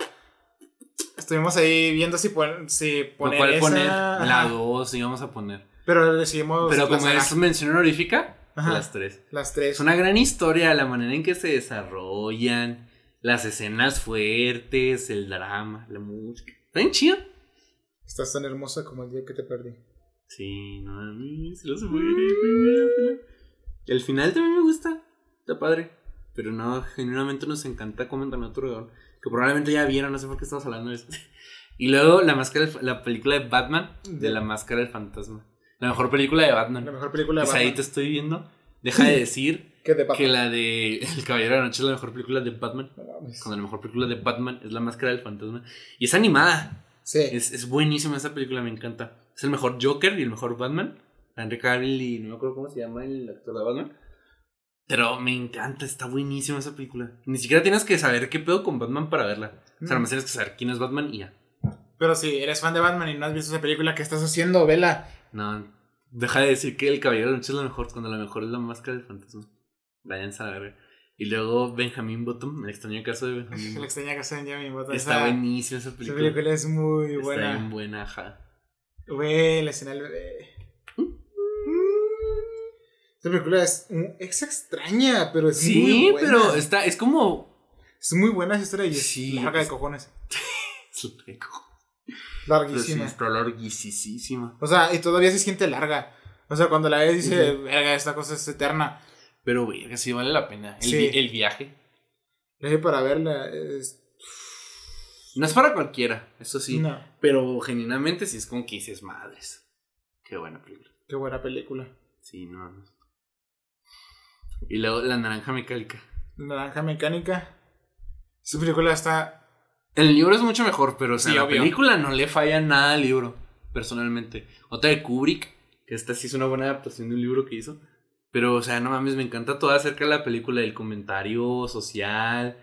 estuvimos ahí viendo si, pon- si poner ¿Cuál esa, poner? La 2 íbamos a poner. Pero decidimos Pero como saga, es mención honorífica, Ajá. las tres. las tres. Es una gran historia, la manera en que se desarrollan, las escenas fuertes, el drama, la música. Está bien chido. Estás tan hermosa como el día que te perdí. Sí, no, a mí se los muere. El final también me gusta. Está padre. Pero no, genuinamente nos encanta a tu dragón. Que probablemente ya vieron, no sé por qué estamos hablando de eso. [laughs] Y luego la máscara, la película de Batman, de la máscara del fantasma. La mejor película de Batman. La mejor película de Pues ahí Batman. te estoy viendo. Deja de [laughs] decir Que la de [laughs] El Caballero de la Noche es la mejor película de Batman. Cuando la mejor película de Batman es la máscara del fantasma. Y es animada. Sí. Es, es buenísima esa película, me encanta. Es el mejor Joker y el mejor Batman. Henry Cavill y no me acuerdo cómo se llama el actor de Batman. Pero me encanta, está buenísima esa película. Ni siquiera tienes que saber qué pedo con Batman para verla. O sea, Mm. nada más tienes que saber quién es Batman y ya. Pero si eres fan de Batman y no has visto esa película, ¿qué estás haciendo? Vela. No, deja de decir que el Caballero de la Noche es la mejor cuando la mejor es la máscara del fantasma. Váyanse a la verga. Y luego Benjamin Bottom, el extraño caso de [laughs] Benjamin La Bottom. extraña casa de Benjamin Button. Está Esa- buenísima esa Esa película. película es muy Está buena. bien buena, ajá. Güey, la escena del bebé. Esta película es, es extraña, pero es muy Sí, buena. pero está, es como. Es muy buena esa historia y es Sí, larga de es- cojones. [laughs] es rico. Pero sí, Larguísima. está larguísima. O sea, y todavía se siente larga. O sea, cuando la ves dice, verga, esta cosa es eterna. Pero, güey, que sí vale la pena. El, Sí. vi- el viaje. Dije para verla. Es... No es para cualquiera, eso sí. No, Pero genuinamente sí es como que dices madres. Qué buena película. qué buena película. Sí, no. no. Y luego La Naranja Mecánica. Naranja Mecánica. Esa película está... El libro es mucho mejor, pero o sea, Sí, la obvio. película no le falla nada al libro, personalmente. Otra de Kubrick, que esta sí es una buena adaptación de un libro que hizo. Pero, o sea, no mames, me encanta todo acerca de la película, el comentario social,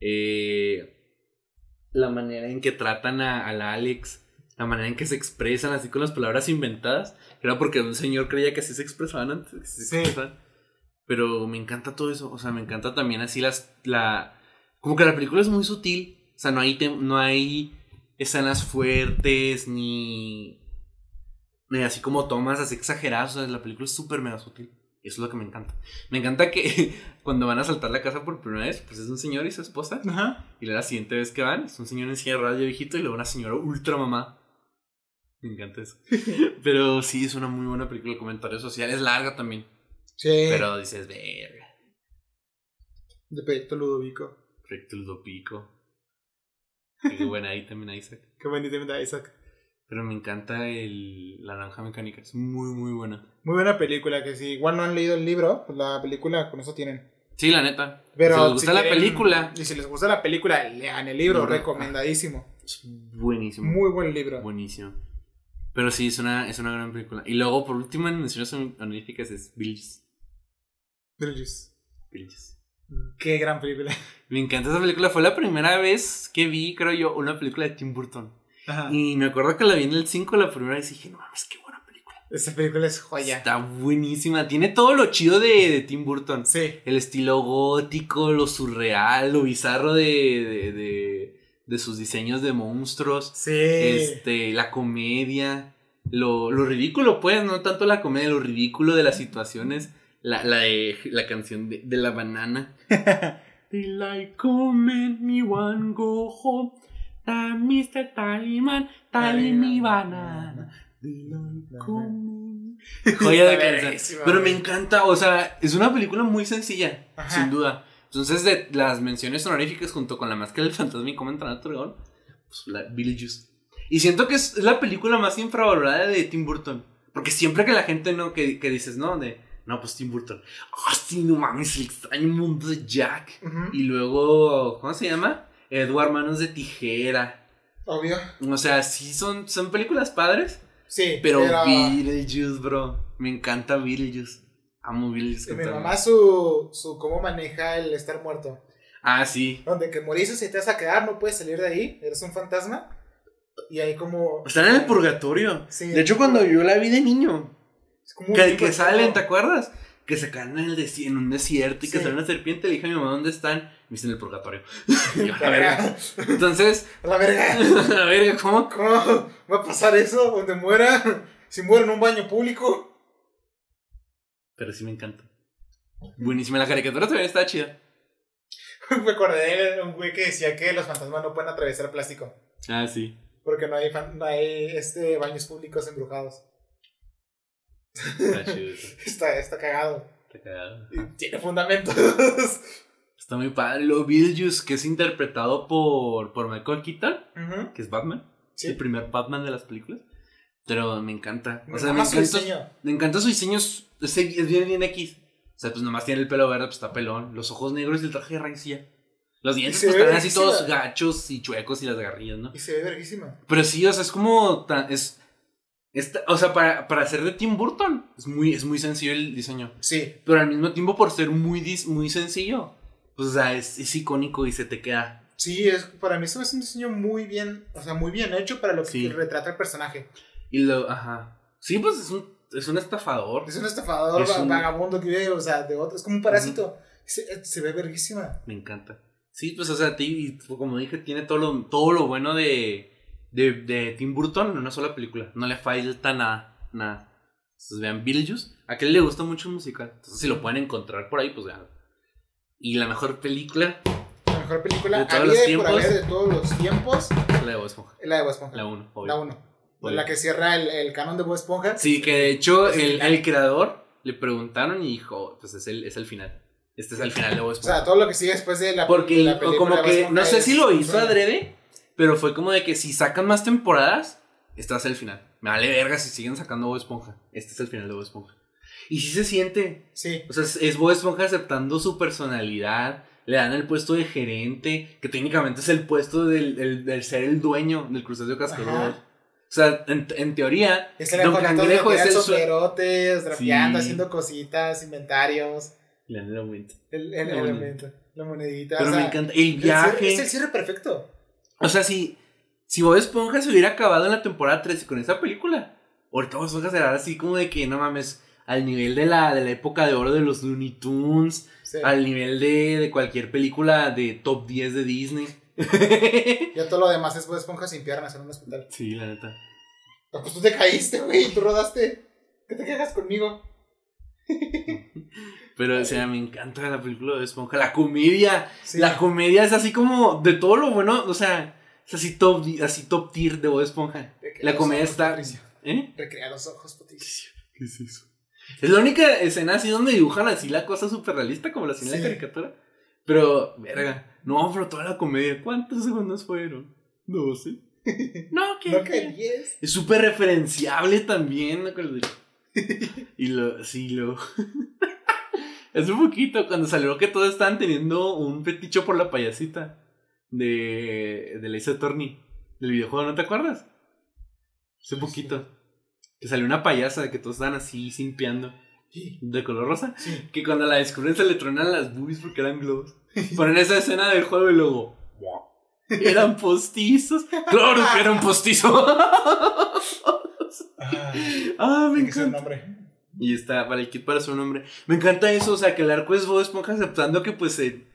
eh, la manera en que tratan a, a la Alex, la manera en que se expresan así con las palabras inventadas. Era porque un señor creía que así se expresaban antes. que se Sí. expresaban. Pero me encanta todo eso, o sea, me encanta también así las, la, como que la película es muy sutil. O sea, no hay, tem- no hay escenas fuertes ni, ni así como tomas así exageradas. O sea, la película es súper mega sutil. Eso es lo que me encanta. Me encanta que [laughs] cuando van a saltar la casa por primera vez, pues es un señor y su esposa. Ajá. Y la siguiente vez que van, es un señor en silla de radio viejito y luego una señora ultra mamá. Me encanta eso. [laughs] Pero sí, es una muy buena película de comentario social. Es larga también. Sí. Pero dices, verga. De Proyecto Ludovico. Proyecto Ludopico. Qué buena ahí también Isaac. [laughs] Qué bonito inventa Isaac. Pero me encanta el, la naranja mecánica. Es muy, muy buena. Muy buena película, que si igual no han leído el libro, pues la película con eso tienen. Sí, la neta. Pero si les gusta si la quieren- película, Y si les gusta la película, lean el libro, recomendadísimo. es buenísimo. Muy buen libro. Buenísimo. Pero sí, es una, es una gran película. Y luego, por último, en menciones honoríficas es Beetlejuice. Beetlejuice. Beetlejuice. Qué gran película. Me encanta esa película. Fue la primera vez que vi, creo yo, una película de Tim Burton. Ajá. Y me acuerdo que la vi en el 5 la primera vez y dije, no mames, qué buena película. Esta película es joya. Está buenísima. Tiene todo lo chido de, de Tim Burton. Sí. El estilo gótico, lo surreal, lo bizarro de, de, de, de sus diseños de monstruos. Sí. Este, la comedia. Lo, lo ridículo, pues, no tanto la comedia, lo ridículo de las situaciones. La, la, de, la canción de, de la banana. [laughs] Daylight come and me one go home. Mr. Tallyman, tally me banana. Joya de canción. Pero me encanta, o sea, es una película muy sencilla, Ajá. sin duda. Entonces, de las menciones honoríficas junto con la máscara del fantasma y cómo entrenar a tu dragón, pues la Beetlejuice. Y siento que es la película más infravalorada de Tim Burton. Porque siempre que la gente no, que, que dices, no, de, no, pues Tim Burton. Ah, sí, no mames, el extraño mundo de Jack. Y luego, ¿cómo se llama? Edward Manos de Tijera. Obvio. O sea, sí son, son películas padres. Sí. Pero Beetlejuice, bro. Me encanta Beetlejuice. Amo Beetlejuice. Con mi mamá su, su cómo maneja el estar muerto. Ah, sí. Donde que moriste si te vas a quedar, no puedes salir de ahí, eres un fantasma. Y ahí como... Están en el purgatorio. Sí. De hecho, cuando yo la vi de niño, Es como un que, que salen, ¿te acuerdas? Que se caen en, el en un desierto y que Sí. sale una serpiente. Le dije a mi mamá, ¿dónde están? Me dicen en el purgatorio. [laughs] Yo, La verga. Entonces, La verga. [laughs] a ver, ¿cómo? ¿Cómo va a pasar eso? Donde muera. Si muere en un baño público. Pero sí me encanta. Buenísima. La caricatura todavía está chida. [laughs] Me acordé de un güey que decía que los fantasmas no pueden atravesar plástico. Ah, sí. Porque no hay, fan- no hay este, baños públicos embrujados. Está chido. Está, está cagado. Está cagado. Y tiene fundamentos. Está muy padre. Lo Beetlejuice, que es interpretado por, por Michael Keaton, que es Batman. Sí. El primer Batman de las películas. Pero me encanta. O Me sea, me mama su encanta, diseño. me encanta su diseño. Es, es- es bien, bien X. O sea, pues nomás tiene el pelo verde, pues está pelón. Los ojos negros y el traje de raicilla. Los dientes pues están así todos gachos y chuecos y las garrillas, ¿no? Y se ve verguísima. Pero sí, o sea, es como. tan- es, esta- o sea, para, para ser de Tim Burton, es muy, es muy sencillo el diseño. Sí. Pero al mismo tiempo, por ser muy, muy sencillo, pues, o sea, es, es icónico y se te queda. Sí, es, para mí eso es un diseño muy bien, o sea, muy bien hecho para lo que Sí. retrata el personaje. Y lo, ajá. Sí, pues es un, es un estafador. Es un estafador, Es va- un- vagabundo que vive, o sea, de otro, es como un parásito. se, se ve verguísima. Me encanta. Sí, pues, o sea, y como dije, tiene todo lo, todo lo bueno de, de, de Tim Burton en una sola película. No le falta nada, nada. Entonces vean Beetlejuice. A aquel le gusta mucho el musical. Entonces, si lo pueden encontrar por ahí, pues vean. Y la mejor película, La mejor película De todos los por tiempos. haber de todos los tiempos, la de Bob Esponja. es la de Bob Esponja. La 1, La 1. Obvio. La que cierra el, el canon de Bob Esponja. Sí, que de hecho Es el el, creador le preguntaron y dijo, pues es el, es el final. Este es el final de Bob O Esponja. sea, todo lo que sigue después de la, Porque de la o película como de Bob que, no sé si lo hizo adrede, pero fue como de que si sacan más temporadas, este va a ser el final. Me vale verga si siguen sacando Bob Esponja. Este es el final de Bob Esponja. Y sí se siente. Sí. O sea, es, Bob Esponja aceptando su personalidad. Le dan el puesto de gerente, que técnicamente es el puesto del, del- del ser el dueño del crustáceo cascarudo. O sea, en, en teoría, Es el Don Cangrejo es el sombrerotes, drapeando, Sí. haciendo cositas, inventarios. Le dan el aumento. El, el La elemento, la monedita. Pero o sea, me encanta. El el cierre- viaje. Es el cierre perfecto. O sea, si, si Bob Esponja se hubiera acabado en la temporada 13 con esa película, ahorita Bob Esponja será así como de que no mames, al nivel de la, de la época de oro de los Looney Tunes, Sí. al nivel de, de cualquier película de top 10 de Disney. Ya todo lo demás es Bob Esponja sin piernas en un hospital. sí, la neta. Pues tú te caíste, güey, tú rodaste. ¿Qué te quejas conmigo? Pero, o sea, me encanta la película de Esponja. La comedia. Sí. La comedia es así como de todo lo bueno. O sea, es así top, así top tier de Bob Esponja. Recrea La comedia ojos, está. Patricio. ¿Eh? Recrea los ojos, Patricio. ¿Qué es eso? Es la única escena así donde dibujan así la cosa súper realista como la Sí. la caricatura. Pero, verga. No, pero toda la comedia. ¿Cuántos segundos fueron? 12. [laughs] No, que. No que 10. Es súper referenciable también. ¿no? De- y lo. Sí, lo. [laughs] es un poquito cuando salió que todos estaban teniendo un feticho por la payasita de. de Lisa Attorney. Del videojuego, ¿no te acuerdas? Hace Sí, poquito. Que salió una payasa de que todos estaban así simpiando. Sí. De color rosa. Sí. Que cuando la descubren se le tronan las boobies porque eran globos. [laughs] Ponen esa escena del juego y luego. Eran postizos. Claro que eran postizos. Ah, ah, me encanta. nombre. Y está, para el kit para su nombre. Me encanta eso, o sea, que el arco es Bob Esponja aceptando que pues... eh,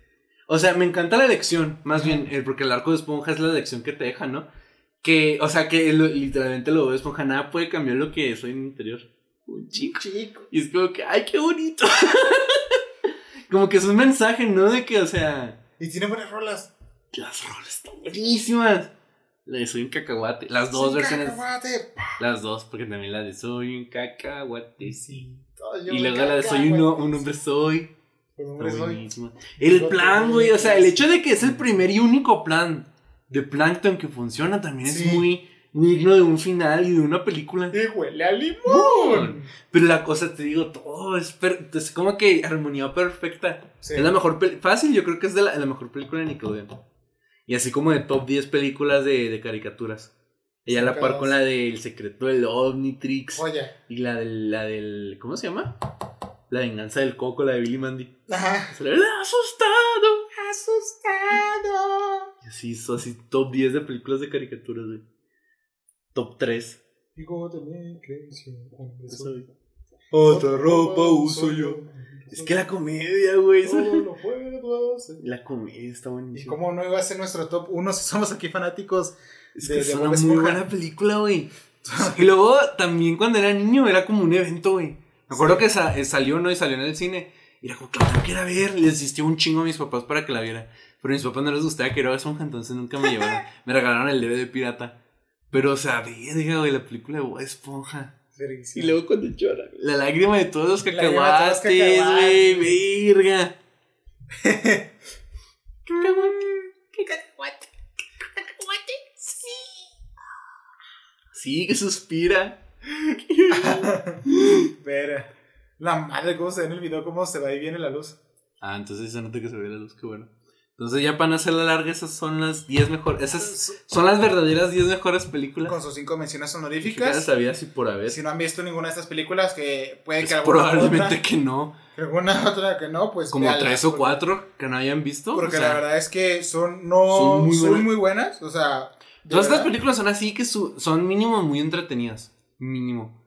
o sea, me encanta la elección, más bien, eh, porque el arco de Esponja es la elección que te deja, ¿no? Que, o sea, que lo- literalmente lo de Esponja, nada puede cambiar lo que soy en mi interior. Un chico. Chico. Y es como que, ay, qué bonito. [laughs] como que es un mensaje, ¿no? De que, o sea, Y tiene buenas rolas. las rolas están buenísimas. La de Soy un cacahuate. Las dos Sí, versiones. cacahuate. Las dos, porque también la de Soy un cacahuate. Sí. Y luego la de Soy un, un hombre soy. Un hombre soy. El plan, güey. O sea, el hecho de que es el primer y único plan de Plankton que funciona también Sí. es muy, digno de un final y de una película. Y huele a limón. Pero la cosa, te digo, todo es, es como que armonía perfecta. Sí. Es la mejor fácil, yo creo que es de la, la mejor película de Nickelodeon. Y así como de top 10 películas de, de caricaturas. Ella a la par con la del secreto del Omnitrix. Oye. Y la del, la del. ¿Cómo se llama? La venganza del coco, la de Billy Mandy. Ajá. Se le asustado. Asustado. Y así, así top 10 de películas de caricaturas, güey. Top 3. Digo, también hombre soy. Otra ropa uso yo. Es que la comedia, güey. [laughs] puedo hacer. La comedia está ¿Y buenísima. cómo no iba a ser nuestro top 1 si somos aquí fanáticos? Es de- que es una muy Esponja? buena película, güey. [laughs] y luego también cuando era niño era como un evento, güey. Me acuerdo Sí. que sa- eh, salió, ¿no? Y salió en el cine. Y era como que la tengo que ir a ver. Les insistió un chingo a mis papás para que la viera. Pero a mis papás no les gustaba que era Esponja, entonces nunca me llevaron. [laughs] me regalaron el DVD pirata. Pero, o sea, verga, güey, la película de Bob Esponja. Y luego cuando llora. La lágrima de todos los La lágrima de todos los cacahuates, güey. cacahuates. Verga. Sí, que suspira. [laughs] Pero, la madre, cómo se ve en el video, cómo se va y viene la luz. Ah, entonces se nota que se ve la luz, qué bueno. Entonces ya para no hacer la larga, esas son las 10 mejores. Esas son las verdaderas 10 mejores películas. Con sus 5 menciones Ya honoríficas. sabía si por haber. Si no han visto ninguna de estas películas, que puede Pues que alguna probablemente otra, que no. que alguna [laughs] otra que no, pues. Como tres o cuatro que no hayan visto. Porque o sea, la verdad es que son, no, Son muy son buenas. muy buenas. O sea. Todas estas verdad. películas son así que su- son mínimo muy entretenidas. Mínimo.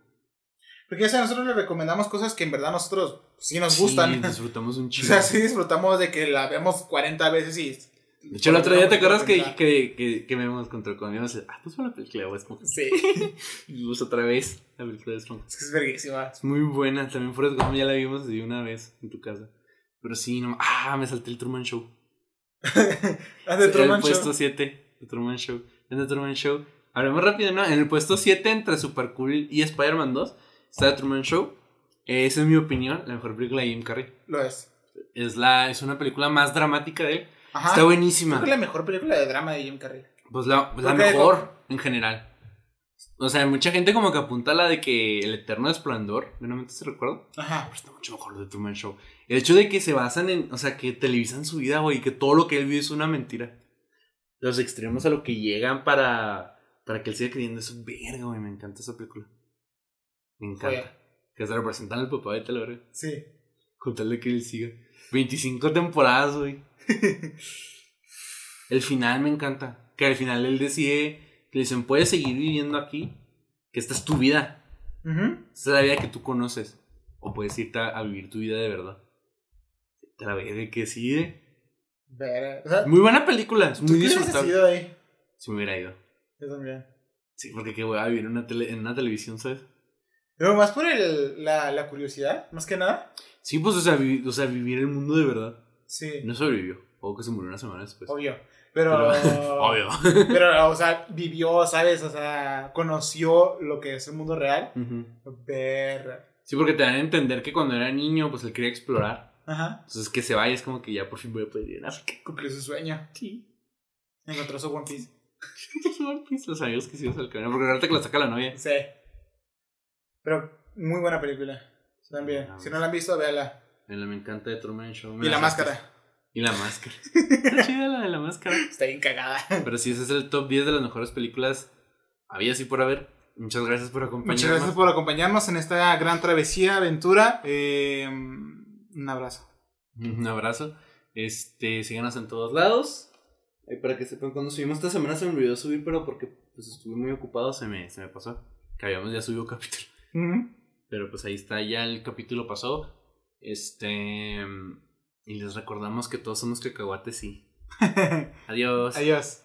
Porque ya sea, nosotros les recomendamos cosas que en verdad nosotros sí nos Sí, gustan. disfrutamos un [laughs] O chingo. sea, sí disfrutamos de que la vemos 40 veces y. De hecho, el otro día te acuerdas que, que, que, que me hemos encontrado con amigos. Ah, pues fue la película de Esponja. Sí, [laughs] Y pues otra vez la película de Esponja. es que es verguísima. Es muy buena. También Forrest Gump ya la vimos de una vez en tu casa. Pero sí, no. Ah, me salté el Truman Show. [laughs] Ah, de Truman el puesto Show. 7 de Truman Show. En The Truman Show. Hablemos rápido, ¿no? En el puesto 7 entre Super Cool y Spider-Man 2 está The Truman Show. Esa es mi opinión, la mejor película de Jim Carrey. Lo es. Es, la, es una película más dramática de él. Ajá. Está Creo buenísima. que es la mejor película de drama de Jim Carrey. Pues la, pues la Creo que- mejor en general. O sea, mucha gente como que apunta a la de que El Eterno Esplendor, ¿de no me se recuerdo? Ajá. Pero está mucho mejor de Truman Show. El hecho de que se basan en, o sea, que televisan su vida, güey, y que todo lo que él vive es una mentira. Los extremos a lo que llegan para, para que él siga creyendo es un verga, güey, me encanta esa película. Me encanta. Que se representan al papá de la verga. Sí. Con tal de que él siga. 25 temporadas, güey. [laughs] El final me encanta. Que al final él decide que le dicen, puedes seguir viviendo aquí, que esta es tu vida. Esta es la vida que tú conoces. O puedes irte a, a vivir tu vida de verdad. Te la verga que sigue. Ver- o sea, Muy buena película, es ¿tú muy qué disfrutable. Si me hubiera ido. Yo también. Sí, porque que voy a vivir en una, tele- en una televisión, ¿sabes? Pero más por el, la, la curiosidad, más que nada. Sí, pues, o sea, vi- o sea, vivir el mundo de verdad. Sí. No sobrevivió. O que se murió una semana después. Obvio. Pero. Pero- [laughs] obvio. Pero, o sea, vivió, ¿sabes? O sea, conoció lo que es el mundo real. Ujú. Ver. Sí, porque te dan a entender que cuando era niño, pues él quería explorar. Ajá. Entonces que se vaya es como que ya por fin voy a poder ir África. Cumplió su sueño. Sí. Encontró su One Piece. [laughs] Los amigos que hicimos al camino. Porque ahorita que la saca la novia. Sí. Pero muy buena película. También. Si no la han visto, véala. Me me encanta de Truman Show. Y la máscara. Y la máscara. [laughs] Está chida la de la máscara. Está bien cagada. Pero sí, ese es el top 10 de las mejores películas. Había así por haber. Muchas gracias por acompañarnos. Muchas gracias por acompañarnos en esta gran travesía, aventura. Eh, un abrazo. Un abrazo. Este, síganos en todos lados. Para que sepan cuando subimos esta semana se me olvidó subir, pero porque pues estuve muy ocupado se me, se me pasó. Que habíamos ya subido capítulo. Pero pues ahí está, ya el capítulo pasó. Este. Y les recordamos que todos somos cacahuates y. [laughs] Adiós. Adiós.